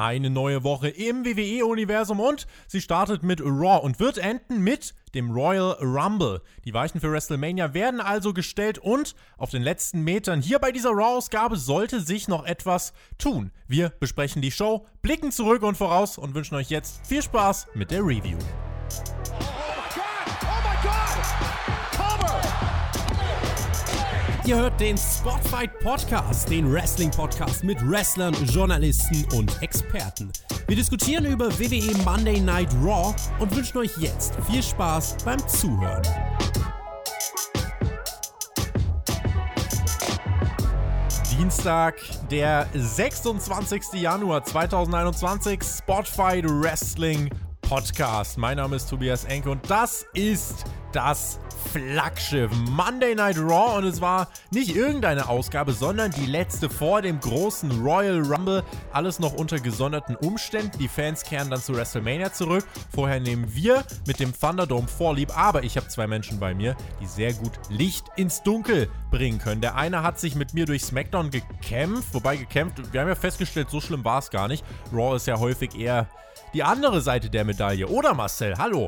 Eine neue Woche im WWE-Universum und sie startet mit Raw und wird enden mit dem Royal Rumble. Die Weichen für WrestleMania werden also gestellt und auf den letzten Metern hier bei dieser Raw-Ausgabe sollte sich noch etwas tun. Wir besprechen die Show, blicken zurück und voraus und wünschen euch jetzt viel Spaß mit der Review. Ihr hört den Spotfight Podcast, den Wrestling Podcast mit Wrestlern, Journalisten und Experten. Wir diskutieren über WWE Monday Night Raw und wünschen euch jetzt viel Spaß beim Zuhören. Dienstag, der 26. Januar 2021, Spotfight Wrestling Podcast. Mein Name ist Tobias Enke und das ist das Flaggschiff Monday Night Raw und es war nicht irgendeine Ausgabe, sondern die letzte vor dem großen Royal Rumble. Alles noch unter gesonderten Umständen. Die Fans kehren dann zu WrestleMania zurück. Vorher nehmen wir mit dem Thunderdome Vorlieb, aber ich habe zwei Menschen bei mir, die sehr gut Licht ins Dunkel bringen können. Der eine hat sich mit mir durch SmackDown gekämpft, wobei gekämpft, wir haben ja festgestellt, so schlimm war es gar nicht. Raw ist ja häufig eher die andere Seite der Medaille. Oder Marcel, hallo.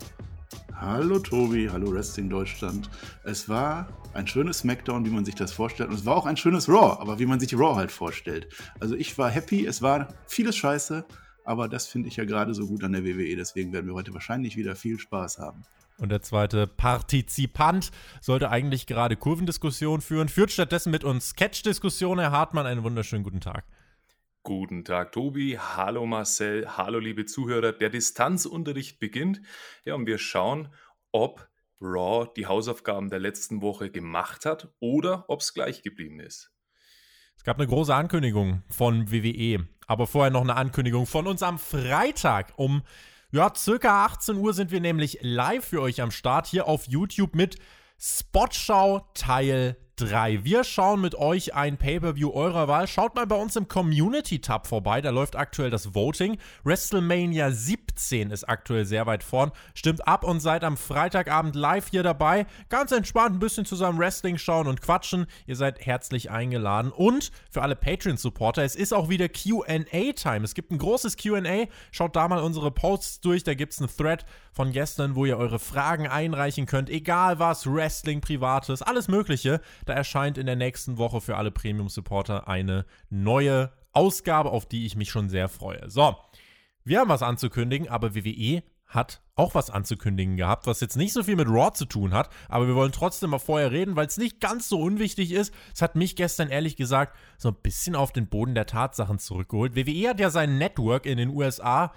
Hallo Tobi, hallo Wrestling Deutschland. Es war ein schönes SmackDown, wie man sich das vorstellt. Und es war auch ein schönes Raw, aber wie man sich die Raw halt vorstellt. Also ich war happy, es war vieles Scheiße, aber das finde ich ja gerade so gut an der WWE. Deswegen werden wir heute wahrscheinlich wieder viel Spaß haben. Und der zweite Partizipant sollte eigentlich gerade Kurvendiskussion führen, führt stattdessen mit uns Catch-Diskussion. Herr Hartmann, einen wunderschönen guten Tag. Guten Tag, Tobi. Hallo, Marcel. Hallo, liebe Zuhörer. Der Distanzunterricht beginnt. Ja, und wir schauen, ob Raw die Hausaufgaben der letzten Woche gemacht hat oder ob es gleich geblieben ist. Es gab eine große Ankündigung von WWE, aber vorher noch eine Ankündigung von uns am Freitag um ja, circa 18 Uhr sind wir nämlich live für euch am Start hier auf YouTube mit Spotschau Teil 3. Wir schauen mit euch ein Pay-Per-View eurer Wahl. Schaut mal bei uns im Community-Tab vorbei, da läuft aktuell das Voting. WrestleMania 17 ist aktuell sehr weit vorn. Stimmt ab und seid am Freitagabend live hier dabei. Ganz entspannt ein bisschen zusammen Wrestling schauen und quatschen. Ihr seid herzlich eingeladen. Und für alle Patreon-Supporter, es ist auch wieder QA-Time. Es gibt ein großes QA. Schaut da mal unsere Posts durch. Da gibt es einen Thread von gestern, wo ihr eure Fragen einreichen könnt. Egal was, Wrestling, Privates, alles Mögliche. Da erscheint in der nächsten Woche für alle Premium-Supporter eine neue Ausgabe, auf die ich mich schon sehr freue. So, wir haben was anzukündigen, aber WWE hat auch was anzukündigen gehabt, was jetzt nicht so viel mit Raw zu tun hat, aber wir wollen trotzdem mal vorher reden, weil es nicht ganz so unwichtig ist. Es hat mich gestern ehrlich gesagt so ein bisschen auf den Boden der Tatsachen zurückgeholt. WWE hat ja sein Network in den USA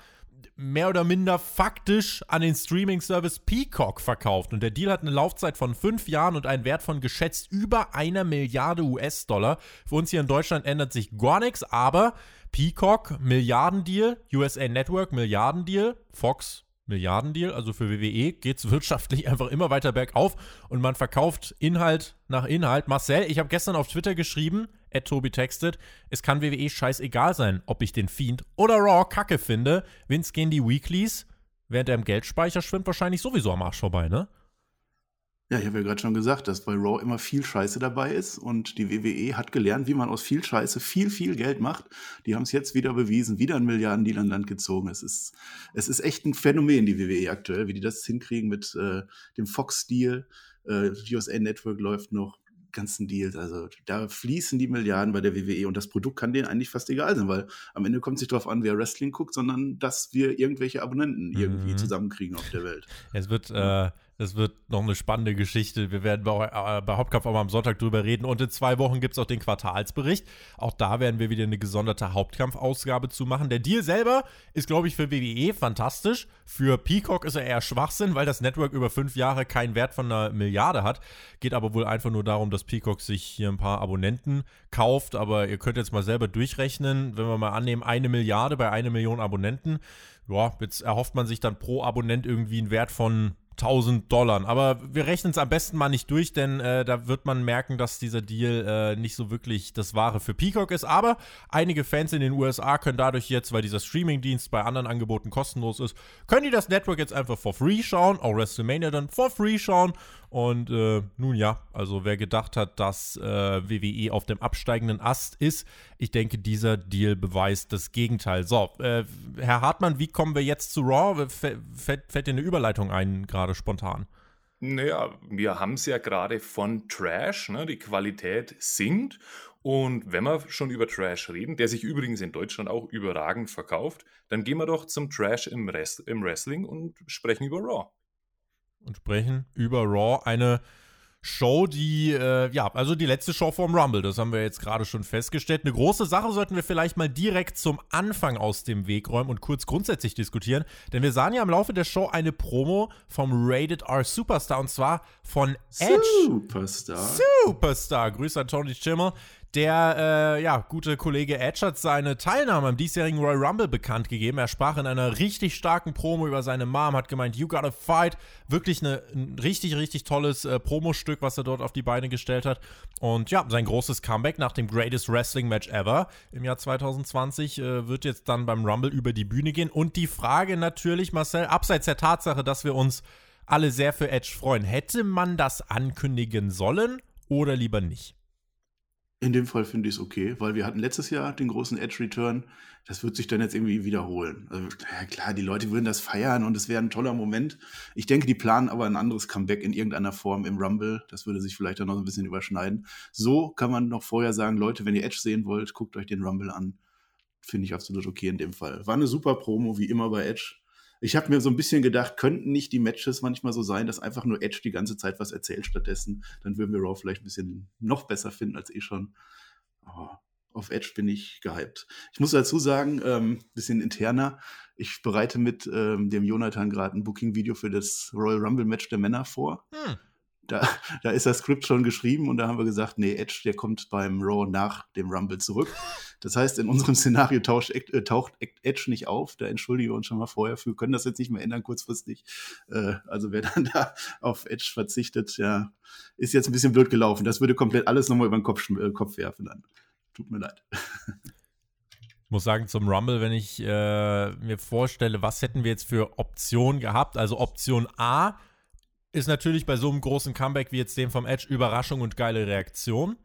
mehr oder minder faktisch an den Streaming-Service Peacock verkauft. Und der Deal hat eine Laufzeit von fünf Jahren und einen Wert von geschätzt über einer Milliarde US-Dollar. Für uns hier in Deutschland ändert sich gar nichts, aber Peacock, Milliardendeal, USA Network, Milliardendeal, Fox, Milliardendeal, also für WWE geht es wirtschaftlich einfach immer weiter bergauf und man verkauft Inhalt nach Inhalt. Marcel, ich habe gestern auf Twitter geschrieben, Tobi textet, es kann WWE scheißegal sein, ob ich den Fiend oder Raw kacke finde. Vince gehen die Weeklies, während er im Geldspeicher schwimmt, wahrscheinlich sowieso am Arsch vorbei, ne? Ja, ich habe ja gerade schon gesagt, dass bei Raw immer viel Scheiße dabei ist und die WWE hat gelernt, wie man aus viel Scheiße viel, viel Geld macht. Die haben es jetzt wieder bewiesen, wieder ein Milliardendeal an Land gezogen. Es ist, es ist echt ein Phänomen, die WWE aktuell, wie die das hinkriegen mit äh, dem Fox-Deal. Äh, USA Network läuft noch, ganzen Deals. Also da fließen die Milliarden bei der WWE und das Produkt kann denen eigentlich fast egal sein, weil am Ende kommt es nicht darauf an, wer Wrestling guckt, sondern dass wir irgendwelche Abonnenten mhm. irgendwie zusammenkriegen auf der Welt. Es wird äh, das wird noch eine spannende Geschichte. Wir werden bei, äh, Hauptkampf auch mal am Sonntag drüber reden. Und in zwei Wochen gibt es auch den Quartalsbericht. Auch da werden wir wieder eine gesonderte Hauptkampfausgabe zu machen. Der Deal selber ist, glaube ich, für WWE fantastisch. Für Peacock ist er eher Schwachsinn, weil das Network über fünf Jahre keinen Wert von einer Milliarde hat. Geht aber wohl einfach nur darum, dass Peacock sich hier ein paar Abonnenten kauft. Aber ihr könnt jetzt mal selber durchrechnen, wenn wir mal annehmen, eine Milliarde bei einer Million Abonnenten. Ja, jetzt erhofft man sich dann pro Abonnent irgendwie einen Wert von 1000 Dollar. Aber wir rechnen es am besten mal nicht durch, denn äh, da wird man merken, dass dieser Deal äh, nicht so wirklich das Wahre für Peacock ist. Aber einige Fans in den USA können dadurch jetzt, weil dieser Streamingdienst bei anderen Angeboten kostenlos ist, können die das Network jetzt einfach for free schauen, auch WrestleMania dann for free schauen. Und äh, nun ja, also wer gedacht hat, dass äh, WWE auf dem absteigenden Ast ist, ich denke, dieser Deal beweist das Gegenteil. So, äh, Herr Hartmann, wie kommen wir jetzt zu Raw? Fällt, fällt dir eine Überleitung ein, gerade spontan? Naja, wir haben es ja gerade von Trash, ne? die Qualität sinkt. Und wenn wir schon über Trash reden, der sich übrigens in Deutschland auch überragend verkauft, dann gehen wir doch zum Trash im, Rest, im Wrestling und sprechen über Raw. Und sprechen über Raw, eine Show, die, äh, ja, also die letzte Show vom Rumble, das haben wir jetzt gerade schon festgestellt. Eine große Sache sollten wir vielleicht mal direkt zum Anfang aus dem Weg räumen und kurz grundsätzlich diskutieren, denn wir sahen ja im Laufe der Show eine Promo vom Rated R Superstar und zwar von Edge. Superstar. Superstar. Grüße an Tony Schimmel, der äh, ja, gute Kollege Edge hat seine Teilnahme am diesjährigen Royal Rumble bekannt gegeben. Er sprach in einer richtig starken Promo über seine Mom, hat gemeint, you gotta fight. Wirklich eine, ein richtig, richtig tolles äh, Promostück, was er dort auf die Beine gestellt hat. Und ja, sein großes Comeback nach dem Greatest Wrestling Match ever im Jahr 2020 äh, wird jetzt dann beim Rumble über die Bühne gehen. Und die Frage natürlich, Marcel, abseits der Tatsache, dass wir uns alle sehr für Edge freuen, hätte man das ankündigen sollen oder lieber nicht? In dem Fall finde ich es okay, weil wir hatten letztes Jahr den großen Edge Return. Das wird sich dann jetzt irgendwie wiederholen. Also, ja klar, die Leute würden das feiern und es wäre ein toller Moment. Ich denke, die planen aber ein anderes Comeback in irgendeiner Form im Rumble. Das würde sich vielleicht dann noch ein bisschen überschneiden. So kann man noch vorher sagen, Leute, wenn ihr Edge sehen wollt, guckt euch den Rumble an. Finde ich absolut okay in dem Fall. War eine super Promo, wie immer bei Edge. Ich habe mir so ein bisschen gedacht, könnten nicht die Matches manchmal so sein, dass einfach nur Edge die ganze Zeit was erzählt stattdessen. Dann würden wir Raw vielleicht ein bisschen noch besser finden als eh schon. Aber auf Edge bin ich gehypt. Ich muss dazu sagen, ähm, bisschen interner, ich bereite mit ähm, dem Jonathan gerade ein Booking-Video für das Royal Rumble-Match der Männer vor. Hm da, da ist das Skript schon geschrieben und da haben wir gesagt, nee, Edge, der kommt beim Raw nach dem Rumble zurück. Das heißt, in unserem Szenario tauscht, äh, taucht Edge nicht auf. Da entschuldigen wir uns schon mal vorher für, können das jetzt nicht mehr ändern kurzfristig. Äh, also wer dann da auf Edge verzichtet, ja, ist jetzt ein bisschen blöd gelaufen. Das würde komplett alles nochmal über den Kopf, äh, Kopf werfen dann. Tut mir leid. Ich muss sagen, zum Rumble, wenn ich äh, mir vorstelle, was hätten wir jetzt für Optionen gehabt? Also Option A, ist natürlich bei so einem großen Comeback wie jetzt dem vom Edge Überraschung und geile Reaktion.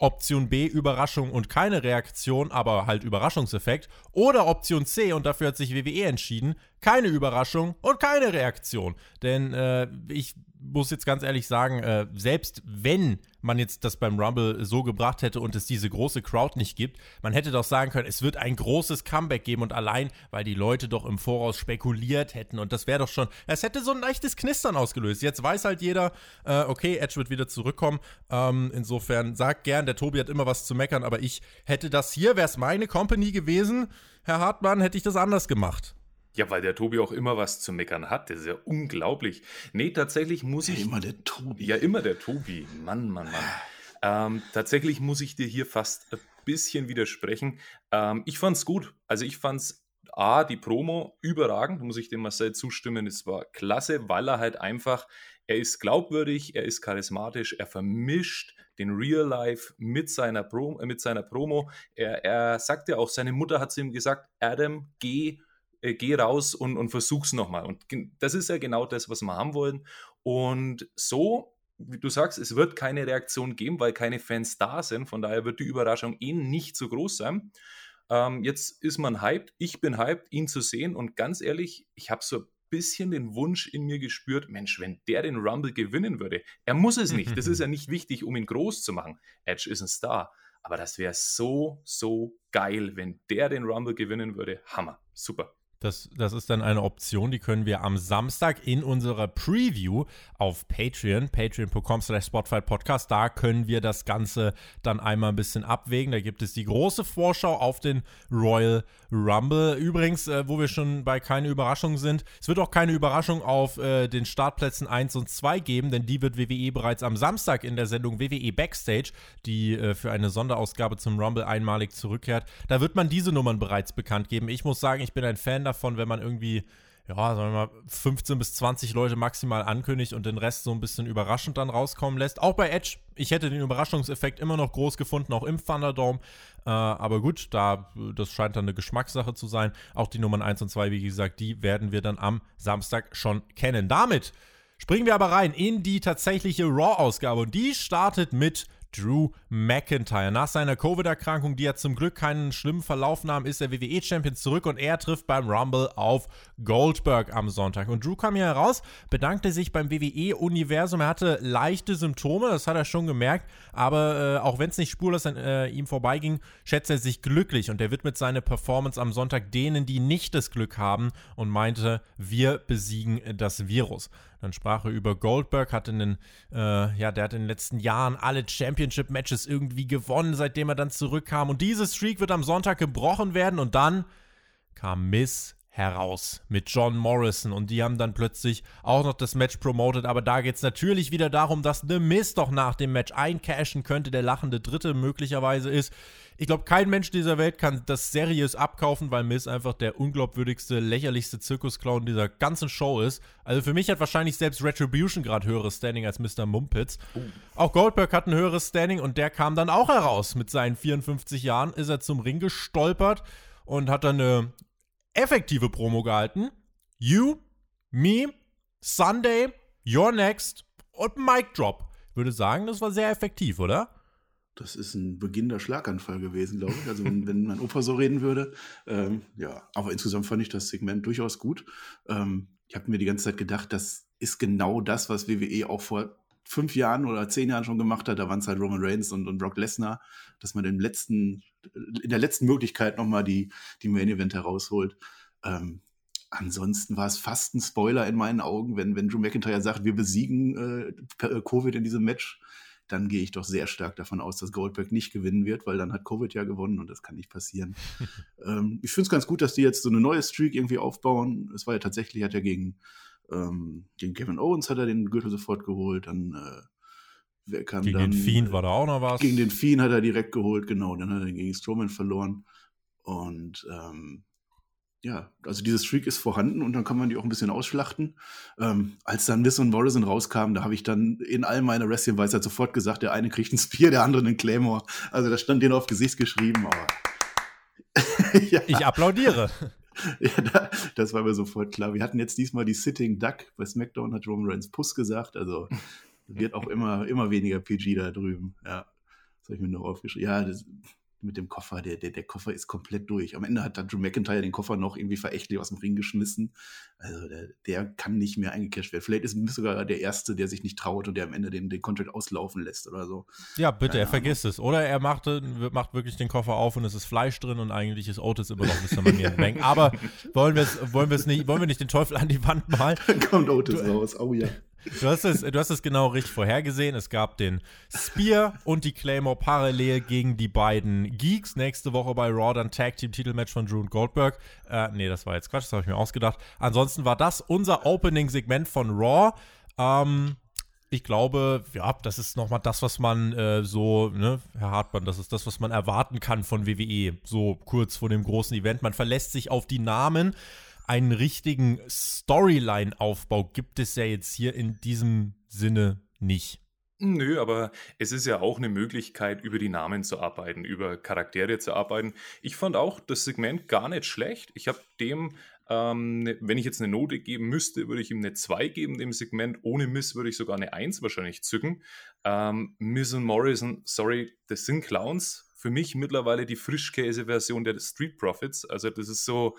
Option B, Überraschung und keine Reaktion, aber halt Überraschungseffekt. Oder Option C, und dafür hat sich WWE entschieden, keine Überraschung und keine Reaktion. Denn äh, ich muss jetzt ganz ehrlich sagen, äh, selbst wenn man jetzt das beim Rumble so gebracht hätte und es diese große Crowd nicht gibt, man hätte doch sagen können, es wird ein großes Comeback geben und allein, weil die Leute doch im Voraus spekuliert hätten und das wäre doch schon, es hätte so ein leichtes Knistern ausgelöst. Jetzt weiß halt jeder, äh, okay, Edge wird wieder zurückkommen. Ähm, insofern sagt gern, der Tobi hat immer was zu meckern, aber ich hätte das hier, wäre es meine Company gewesen, Herr Hartmann, hätte ich das anders gemacht. Ja, weil der Tobi auch immer was zu meckern hat. Das ist ja unglaublich. Nee, tatsächlich muss ich. Ja, immer der Tobi. Ja, immer der Tobi. Mann, Mann, Mann. Ähm, tatsächlich muss ich dir hier fast ein bisschen widersprechen. Ähm, ich fand's gut. Also ich fand's A, die Promo überragend, muss ich dem Marcel zustimmen. Es war klasse, weil er halt einfach, er ist glaubwürdig, er ist charismatisch, er vermischt den Real Life mit seiner, Pro, mit seiner Promo. Er, er sagt ja auch, seine Mutter hat zu ihm gesagt, Adam, geh äh, geh raus und, und versuch's nochmal. Und das ist ja genau das, was wir haben wollen. Und so, wie du sagst, es wird keine Reaktion geben, weil keine Fans da sind. Von daher wird die Überraschung eh nicht so groß sein. Ähm, jetzt ist man hyped. Ich bin hyped, ihn zu sehen. Und ganz ehrlich, ich habe so ein bisschen den Wunsch in mir gespürt, Mensch, wenn der den Rumble gewinnen würde, er muss es nicht. Das ist ja nicht wichtig, um ihn groß zu machen. Edge ist ein Star. Aber das wäre so, so geil, wenn der den Rumble gewinnen würde. Hammer. Super. Das, das ist dann eine Option, die können wir am Samstag in unserer Preview auf Patreon, patreon.com slash Spotify Podcast, da können wir das Ganze dann einmal ein bisschen abwägen. Da gibt es die große Vorschau auf den Royal Rumble. Übrigens, äh, wo wir schon bei keine Überraschung sind, es wird auch keine Überraschung auf äh, den Startplätzen 1 und 2 geben, denn die wird WWE bereits am Samstag in der Sendung WWE Backstage, die äh, für eine Sonderausgabe zum Rumble einmalig zurückkehrt. Da wird man diese Nummern bereits bekannt geben. Ich muss sagen, ich bin ein Fan davon, wenn man irgendwie ja, sagen wir mal, 15 bis 20 Leute maximal ankündigt und den Rest so ein bisschen überraschend dann rauskommen lässt. Auch bei Edge, ich hätte den Überraschungseffekt immer noch groß gefunden, auch im Thunderdome. Äh, aber gut, da, das scheint dann eine Geschmackssache zu sein. Auch die Nummern 1 und 2, wie gesagt, die werden wir dann am Samstag schon kennen. Damit springen wir aber rein in die tatsächliche Raw-Ausgabe und die startet mit Drew McIntyre. Nach seiner Covid-Erkrankung, die er zum Glück keinen schlimmen Verlauf nahm, ist der WWE-Champion zurück und er trifft beim Rumble auf Goldberg am Sonntag. Und Drew kam hier heraus, bedankte sich beim WWE-Universum. Er hatte leichte Symptome, das hat er schon gemerkt, aber äh, auch wenn es nicht spurlos an äh, ihm vorbeiging, schätzt er sich glücklich und er widmet seine Performance am Sonntag denen, die nicht das Glück haben und meinte, wir besiegen das Virus. Dann sprach er über Goldberg, hat in den, äh, ja, der hat in den letzten Jahren alle Championship-Matches irgendwie gewonnen, seitdem er dann zurückkam. Und diese Streak wird am Sonntag gebrochen werden und dann kam Miss heraus mit John Morrison und die haben dann plötzlich auch noch das Match promoted, aber da geht es natürlich wieder darum, dass The Miz doch nach dem Match eincashen könnte, der lachende Dritte möglicherweise ist. Ich glaube, kein Mensch dieser Welt kann das seriös abkaufen, weil Miz einfach der unglaubwürdigste, lächerlichste Zirkusclown dieser ganzen Show ist. Also für mich hat wahrscheinlich selbst Retribution gerade höheres Standing als Mr. Mumpitz. Oh. Auch Goldberg hat ein höheres Standing und der kam dann auch heraus. Mit seinen 54 Jahren ist er zum Ring gestolpert und hat dann eine effektive Promo gehalten. You, me, Sunday, you're next und Mic Drop. Ich würde sagen, das war sehr effektiv, oder? Das ist ein beginnender Schlaganfall gewesen, glaube ich. Also wenn, mein Opa so reden würde. Ähm, ja, aber insgesamt fand ich das Segment durchaus gut. Ähm, ich habe mir die ganze Zeit gedacht, das ist genau das, was WWE auch vor fünf Jahren oder zehn Jahren schon gemacht hat. Da waren es halt Roman Reigns und, und Brock Lesnar, dass man im letzten, in der letzten Möglichkeit nochmal die, die Main Event herausholt. Ähm, ansonsten war es fast ein Spoiler in meinen Augen, wenn, wenn Drew McIntyre sagt, wir besiegen äh, Covid in diesem Match dann gehe ich doch sehr stark davon aus, dass Goldberg nicht gewinnen wird, weil dann hat Covid ja gewonnen und das kann nicht passieren. ähm, ich finde es ganz gut, dass die jetzt so eine neue Streak irgendwie aufbauen. Es war ja tatsächlich, hat er gegen, ähm, gegen Kevin Owens hat er den Gürtel sofort geholt, dann äh, wer kann gegen dann, den Fiend war da auch noch was. Gegen den Fiend hat er direkt geholt, genau, dann hat er gegen Strowman verloren und ähm, ja, also diese Streak ist vorhanden und dann kann man die auch ein bisschen ausschlachten. Ähm, als dann Miss und Morrison rauskamen, da habe ich dann in all meiner Wrestling-Weisheit sofort gesagt, der eine kriegt einen Spear, der andere einen Claymore. Also das stand denen auf Gesicht geschrieben, aber ja. Ich applaudiere. Ja, da, das war mir sofort klar. Wir hatten jetzt diesmal die Sitting Duck. Bei SmackDown hat Roman Reigns Puss gesagt. Also wird auch immer, immer weniger PG da drüben. Ja, das habe ich mir noch aufgeschrieben. Ja, das, mit dem Koffer. Der, der, der Koffer ist komplett durch. Am Ende hat dann Drew McIntyre den Koffer noch irgendwie verächtlich aus dem Ring geschmissen. Also der, der kann nicht mehr eingecasht werden. Vielleicht ist Miss sogar der Erste, der sich nicht traut und der am Ende den, den Contract auslaufen lässt oder so. Ja, bitte, Keine er vergisst es. Oder er macht, macht wirklich den Koffer auf und es ist Fleisch drin und eigentlich ist Otis immer noch Mr. Money Bank. Aber wollen wir wollen nicht, wollen wir nicht den Teufel an die Wand malen? Dann kommt Otis du, raus, oh ja. Du hast, es, du hast es genau richtig vorhergesehen. Es gab den Spear und die Claymore parallel gegen die beiden Geeks. Nächste Woche bei Raw dann Tag Team Titelmatch von Drew und Goldberg. Äh, nee, das war jetzt Quatsch, das habe ich mir ausgedacht. Ansonsten war das unser Opening-Segment von Raw. Ähm, ich glaube, ja, das ist nochmal das, was man äh, so, ne, Herr Hartmann, das ist das, was man erwarten kann von WWE. So kurz vor dem großen Event. Man verlässt sich auf die Namen einen richtigen Storyline-Aufbau gibt es ja jetzt hier in diesem Sinne nicht. Nö, aber es ist ja auch eine Möglichkeit, über die Namen zu arbeiten, über Charaktere zu arbeiten. Ich fand auch das Segment gar nicht schlecht. Ich habe dem, ähm, ne, wenn ich jetzt eine Note geben müsste, würde ich ihm eine 2 geben, dem Segment. Ohne Miss würde ich sogar eine 1 wahrscheinlich zücken. Ähm, Miss und Morrison, sorry, das sind Clowns. Für mich mittlerweile die Frischkäse-Version der Street Profits. Also das ist so,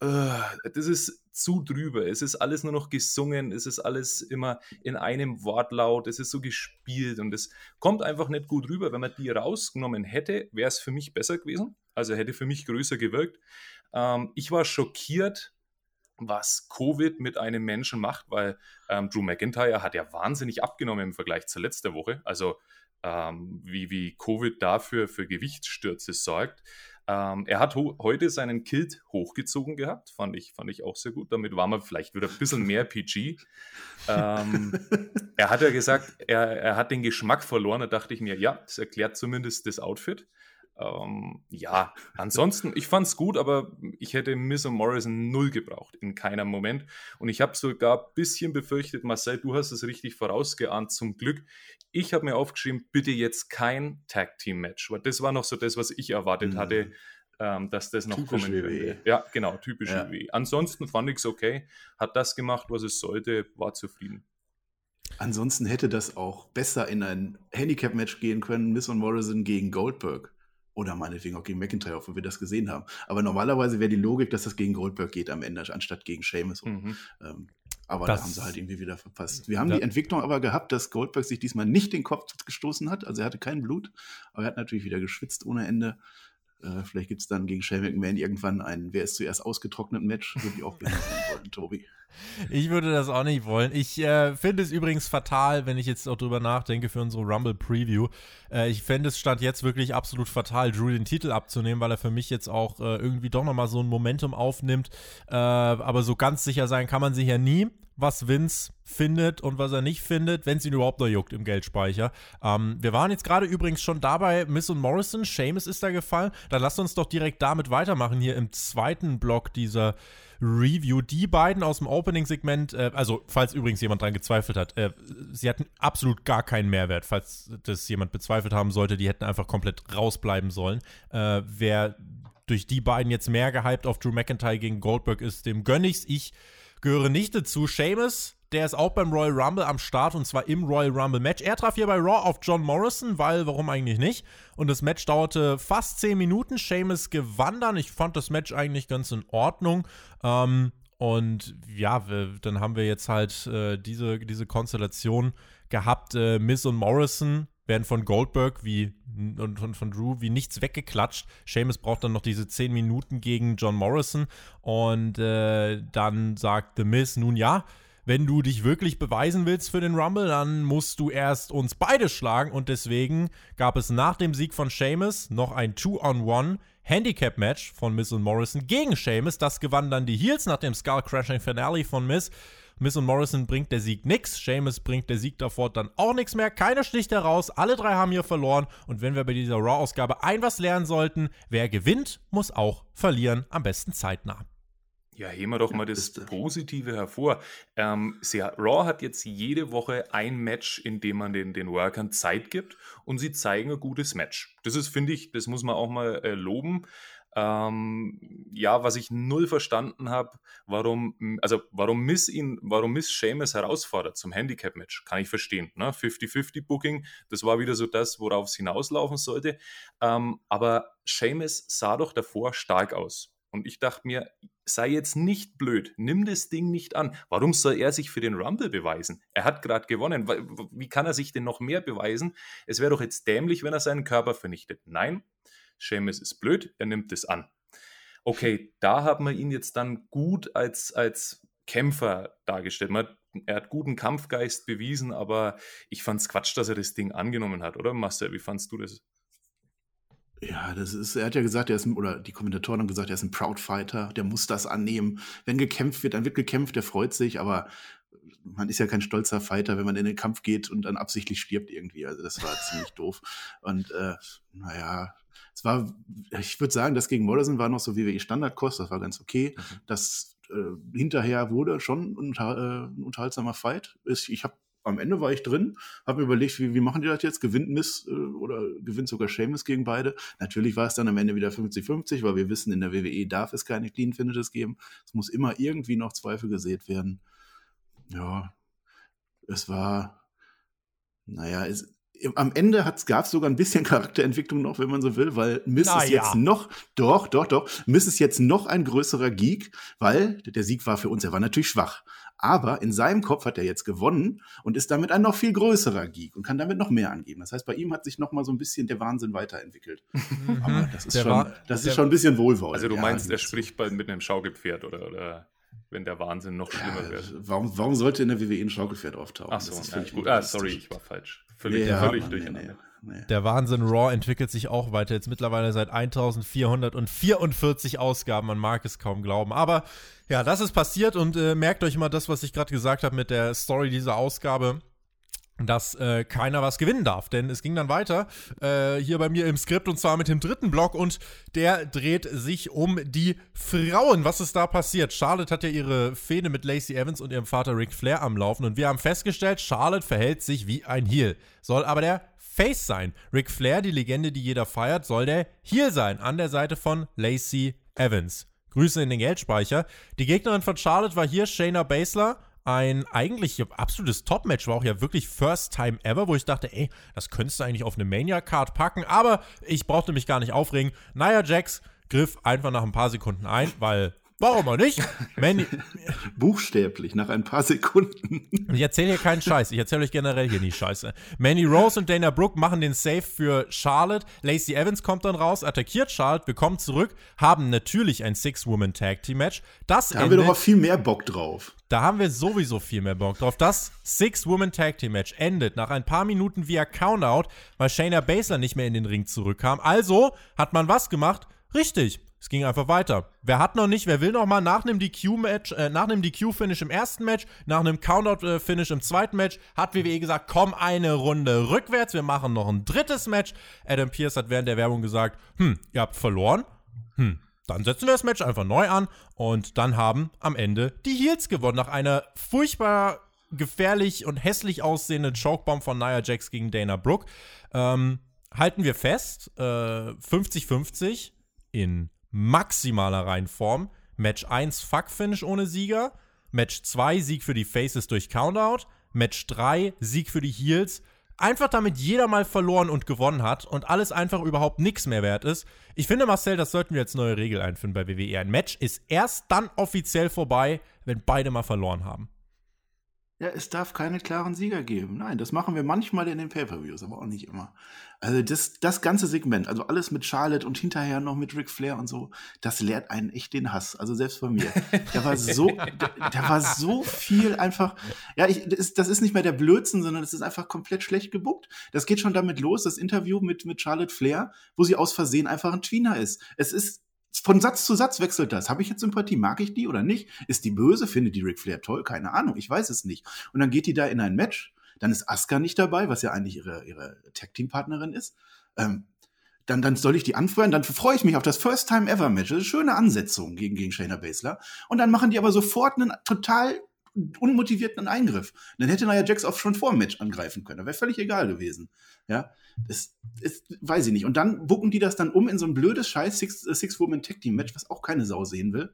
das ist zu drüber. Es ist alles nur noch gesungen, es ist alles immer in einem Wortlaut, es ist so gespielt und es kommt einfach nicht gut rüber. Wenn man die rausgenommen hätte, wäre es für mich besser gewesen. Also hätte für mich größer gewirkt. Ähm, ich war schockiert, was Covid mit einem Menschen macht, weil ähm, Drew McIntyre hat ja wahnsinnig abgenommen im Vergleich zur letzten Woche. Also ähm, wie, wie Covid dafür für Gewichtsstürze sorgt. Ähm, er hat heute seinen Kilt hochgezogen gehabt, fand ich, fand ich auch sehr gut. Damit war man vielleicht wieder ein bisschen mehr PG. ähm, er hat ja gesagt, er, er hat den Geschmack verloren. Da dachte ich mir, ja, das erklärt zumindest das Outfit. Ähm, ja, ansonsten, ich fand es gut, aber ich hätte Miss und Morrison null gebraucht, in keinem Moment. Und ich habe sogar ein bisschen befürchtet, Marcel, du hast es richtig vorausgeahnt, zum Glück. Ich habe mir aufgeschrieben, bitte jetzt kein Tag-Team-Match, weil das war noch so das, was ich erwartet mhm. hatte, ähm, dass das noch typisch kommen würde. Ja, genau, typisch ja. WWE. Ansonsten fand ich es okay, hat das gemacht, was es sollte, war zufrieden. Ansonsten hätte das auch besser in ein Handicap-Match gehen können, Miss und Morrison gegen Goldberg. Oder meinetwegen auch gegen McIntyre, auch wenn wir das gesehen haben. Aber normalerweise wäre die Logik, dass das gegen Goldberg geht am Ende, anstatt gegen Sheamus. Mhm. Ähm, aber das, da haben sie halt irgendwie wieder verpasst. Wir haben die Entwicklung aber gehabt, dass Goldberg sich diesmal nicht den Kopf gestoßen hat. Also er hatte kein Blut, aber er hat natürlich wieder geschwitzt ohne Ende. Äh, vielleicht gibt es dann gegen Shane McMahon irgendwann ein Wer ist zuerst ausgetrocknet Match. Würde ich auch gerne wollen, Tobi. Ich würde das auch nicht wollen. Ich äh, finde es übrigens fatal, wenn ich jetzt auch drüber nachdenke für unsere Rumble Preview. Äh, ich fände es stand jetzt wirklich absolut fatal, Drew den Titel abzunehmen, weil er für mich jetzt auch äh, irgendwie doch nochmal so ein Momentum aufnimmt. Äh, aber so ganz sicher sein kann man sich ja nie was Vince findet und was er nicht findet, wenn es ihn überhaupt noch juckt im Geldspeicher. Ähm, wir waren jetzt gerade übrigens schon dabei, Miss und Morrison, Seamus ist da gefallen. Dann lasst uns doch direkt damit weitermachen, hier im zweiten Block dieser Review. Die beiden aus dem Opening-Segment, äh, also falls übrigens jemand dran gezweifelt hat, äh, sie hatten absolut gar keinen Mehrwert, falls das jemand bezweifelt haben sollte, die hätten einfach komplett rausbleiben sollen. Äh, wer durch die beiden jetzt mehr gehypt auf Drew McIntyre gegen Goldberg ist, dem gönn ich's. Ich gehöre nicht dazu. Seamus, der ist auch beim Royal Rumble am Start und zwar im Royal Rumble Match. Er traf hier bei Raw auf John Morrison, weil warum eigentlich nicht? Und das Match dauerte fast 10 Minuten. Seamus gewann dann. Ich fand das Match eigentlich ganz in Ordnung. Ähm, und ja, wir, dann haben wir jetzt halt äh, diese, diese Konstellation gehabt. Äh, Miss und Morrison werden von Goldberg wie und von, von Drew wie nichts weggeklatscht. Seamus braucht dann noch diese 10 Minuten gegen John Morrison und äh, dann sagt The Miz, nun ja, wenn du dich wirklich beweisen willst für den Rumble, dann musst du erst uns beide schlagen und deswegen gab es nach dem Sieg von Seamus noch ein Two-on-One Handicap-Match von Miz und Morrison gegen Seamus. Das gewann dann die Heels nach dem Skull-Crashing Finale von Miz. Miss und Morrison bringt der Sieg nix. Seamus bringt der Sieg davor dann auch nichts mehr. Keiner sticht heraus. Alle drei haben hier verloren. Und wenn wir bei dieser Raw-Ausgabe ein was lernen sollten, wer gewinnt, muss auch verlieren. Am besten zeitnah. Ja, heben wir doch mal das Positive hervor. Ähm, Raw hat jetzt jede Woche ein Match, in dem man den, den Workern Zeit gibt und sie zeigen ein gutes Match. Das ist, finde ich, das muss man auch mal äh, loben. Ähm, ja, was ich null verstanden habe, warum, also warum Miss ihn, warum Miss Seamus herausfordert zum Handicap-Match, kann ich verstehen. Ne? 50-50-Booking, das war wieder so das, worauf es hinauslaufen sollte. Ähm, aber Seamus sah doch davor stark aus. Und ich dachte mir, sei jetzt nicht blöd, nimm das Ding nicht an. Warum soll er sich für den Rumble beweisen? Er hat gerade gewonnen. Wie kann er sich denn noch mehr beweisen? Es wäre doch jetzt dämlich, wenn er seinen Körper vernichtet. Nein, Seamus ist blöd, er nimmt es an. Okay, da haben wir ihn jetzt dann gut als, als Kämpfer dargestellt. Man, er hat guten Kampfgeist bewiesen, aber ich fand es Quatsch, dass er das Ding angenommen hat, oder Master? Wie fandst du das? Ja, das ist, er hat ja gesagt, er ist, oder die Kommentatoren haben gesagt, er ist ein Proud Fighter, der muss das annehmen. Wenn gekämpft wird, dann wird gekämpft, der freut sich, aber man ist ja kein stolzer Fighter, wenn man in den Kampf geht und dann absichtlich stirbt irgendwie. Also das war ziemlich doof. Und äh, naja, es war, ich würde sagen, das gegen Morrison war noch so wie WWE Standardkost, das war ganz okay. Mhm. Das äh, hinterher wurde schon unter, äh, ein unterhaltsamer Fight. Ich, ich habe am Ende war ich drin, habe mir überlegt, wie, wie machen die das jetzt? Gewinnt Miss äh, oder gewinnt sogar Seamus gegen beide? Natürlich war es dann am Ende wieder 50-50, weil wir wissen, in der WWE darf es keine Clean Finishes geben. Es muss immer irgendwie noch Zweifel gesät werden. Ja, es war, naja, es, am Ende gab es sogar ein bisschen Charakterentwicklung noch, wenn man so will, weil Miss Na ist ja. jetzt noch, doch, doch, doch, Miss ist jetzt noch ein größerer Geek, weil der Sieg war für uns, er war natürlich schwach. Aber in seinem Kopf hat er jetzt gewonnen und ist damit ein noch viel größerer Geek und kann damit noch mehr angeben. Das heißt, bei ihm hat sich noch mal so ein bisschen der Wahnsinn weiterentwickelt. Mhm. Aber das ist, schon, das ist schon ein bisschen wohlwollend. Also du meinst, ja, er spricht bald mit einem Schaukelpferd oder, oder wenn der Wahnsinn noch schlimmer ja, wird. Warum, warum sollte in der WWE ein Schaukelpferd auftauchen? Ach so, ja, gut. Ah, sorry, ich war falsch. Völlig, ja, völlig durcheinander. Nee, nee. Der Wahnsinn Raw entwickelt sich auch weiter. Jetzt mittlerweile seit 1444 Ausgaben. Man mag es kaum glauben. Aber ja, das ist passiert und äh, merkt euch mal das, was ich gerade gesagt habe mit der Story dieser Ausgabe. Dass äh, keiner was gewinnen darf. Denn es ging dann weiter äh, hier bei mir im Skript und zwar mit dem dritten Block und der dreht sich um die Frauen. Was ist da passiert? Charlotte hat ja ihre Fehde mit Lacey Evans und ihrem Vater Ric Flair am Laufen und wir haben festgestellt, Charlotte verhält sich wie ein Heel. Soll aber der Face sein. Ric Flair, die Legende, die jeder feiert, soll der Heel sein, an der Seite von Lacey Evans. Grüße in den Geldspeicher. Die Gegnerin von Charlotte war hier Shayna Baszler ein eigentlich absolutes Top-Match, war auch ja wirklich First Time Ever, wo ich dachte, ey, das könntest du eigentlich auf eine Mania-Card packen, aber ich brauchte mich gar nicht aufregen. Nia Jax griff einfach nach ein paar Sekunden ein, weil Warum auch nicht? Manny Buchstäblich, nach ein paar Sekunden. Ich erzähle hier keinen Scheiß. Ich erzähle euch generell hier nicht Scheiße. Manny Rose und Dana Brooke machen den Save für Charlotte. Lacey Evans kommt dann raus, attackiert Charlotte. Wir kommen zurück, haben natürlich ein Six-Woman-Tag-Team-Match. Das da haben wir doch auch viel mehr Bock drauf. Da haben wir sowieso viel mehr Bock drauf. Das Six-Woman-Tag-Team-Match endet nach ein paar Minuten via Countout, weil Shayna Baszler nicht mehr in den Ring zurückkam. Also hat man was gemacht? Richtig. Es ging einfach weiter. Wer hat noch nicht, wer will noch mal nach einem DQ-Match, äh, nach einem DQ-Finish im ersten Match, nach einem Countout-Finish im zweiten Match, hat WWE gesagt, komm eine Runde rückwärts, wir machen noch ein drittes Match. Adam Pierce hat während der Werbung gesagt, hm, ihr habt verloren. Hm, dann setzen wir das Match einfach neu an und dann haben am Ende die Heels gewonnen nach einer furchtbar gefährlich und hässlich aussehenden Chokebomb von Nia Jax gegen Dana Brooke. Ähm, halten wir fest, 50-50 äh, in maximaler Reihenform. Match 1 Fuck-Finish ohne Sieger. Match 2 Sieg für die Faces durch Countout. Match 3 Sieg für die Heels. Einfach damit jeder mal verloren und gewonnen hat und alles einfach überhaupt nichts mehr wert ist. Ich finde, Marcel, das sollten wir jetzt neue Regel einführen bei WWE. Ein Match ist erst dann offiziell vorbei, wenn beide mal verloren haben. Ja, es darf keine klaren Sieger geben. Nein, das machen wir manchmal in den Pay-Per-Views, aber auch nicht immer. Also das, das ganze Segment, also alles mit Charlotte und hinterher noch mit Ric Flair und so, das lehrt einen echt den Hass. Also selbst bei mir. Da war so, da, war so viel einfach. Ja, ich, das, das ist nicht mehr der Blödsinn, sondern das ist einfach komplett schlecht gebuckt. Das geht schon damit los, das Interview mit, mit Charlotte Flair, wo sie aus Versehen einfach ein Tweener ist. Es ist von Satz zu Satz wechselt das. Habe ich jetzt Sympathie? Mag ich die oder nicht? Ist die böse? Findet die Ric Flair toll? Keine Ahnung. Ich weiß es nicht. Und dann geht die da in ein Match. Dann ist Asuka nicht dabei, was ja eigentlich ihre, ihre Tag-Team-Partnerin ist. Ähm, dann, dann soll ich die anfeuern, dann freue ich mich auf das First Time Ever Match. Das ist eine schöne Ansetzung gegen, gegen Shayna Baszler. Und dann machen die aber sofort einen total unmotivierten Eingriff. Dann hätte Nia Jax auch schon vor dem Match angreifen können. Wäre völlig egal gewesen. Ja, das ist, weiß ich nicht. Und dann bucken die das dann um in so ein blödes Scheiß Six-Woman-Tag-Team-Match, äh, was auch keine Sau sehen will.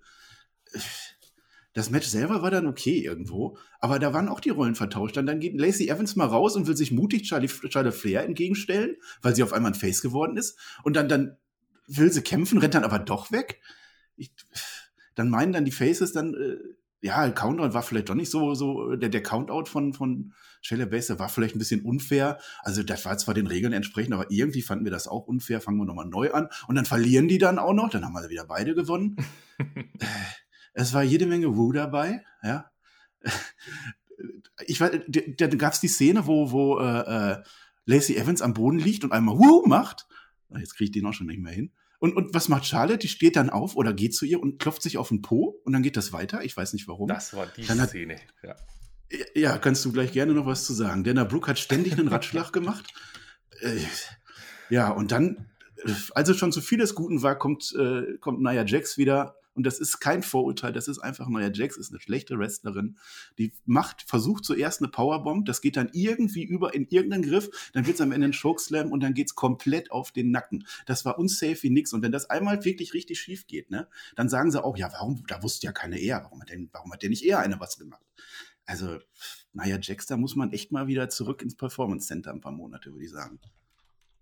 Das Match selber war dann okay irgendwo, aber da waren auch die Rollen vertauscht. Dann, dann geht Lacey Evans mal raus und will sich mutig Charlie, Charlie Flair entgegenstellen, weil sie auf einmal ein Face geworden ist. Und dann, dann will sie kämpfen, rennt dann aber doch weg. Ich, dann meinen dann die Faces dann, äh, ja, Countdown war vielleicht doch nicht so, so der, der Countout von, von Shayla Baszler war vielleicht ein bisschen unfair. Also das war zwar den Regeln entsprechend, aber irgendwie fanden wir das auch unfair. Fangen wir nochmal neu an. Und dann verlieren die dann auch noch. Dann haben wir wieder beide gewonnen. Äh, es war jede Menge Woo dabei, ja. Ich weiß, da, gab es die Szene, wo, wo äh, äh, Lacey Evans am Boden liegt und einmal Woo macht. Jetzt kriege ich den auch schon nicht mehr hin. Und, und was macht Charlotte? Die steht dann auf oder geht zu ihr und klopft sich auf den Po und dann geht das weiter. Ich weiß nicht warum. Das war die dann Szene, ja. Ja, kannst du gleich gerne noch was zu sagen. Dana Brooke hat ständig einen Ratschlag gemacht. Äh, ja, und dann, als es schon zu viel des Guten war, kommt, äh, kommt Nia Jax wieder und das ist kein Vorurteil, das ist einfach, Nia Jax ist eine schlechte Wrestlerin. Die macht, versucht zuerst eine Powerbomb, das geht dann irgendwie über in irgendeinen Griff, dann wird es am Ende ein Chokeslam und dann geht es komplett auf den Nacken. Das war unsafe wie nix. Und wenn das einmal wirklich richtig schief geht, ne, dann sagen sie auch, ja, warum, da wusste ja keine eher, warum hat, denn, warum hat der nicht eher eine was gemacht? Also, Nia Jax, da muss man echt mal wieder zurück ins Performance Center ein paar Monate, würde ich sagen.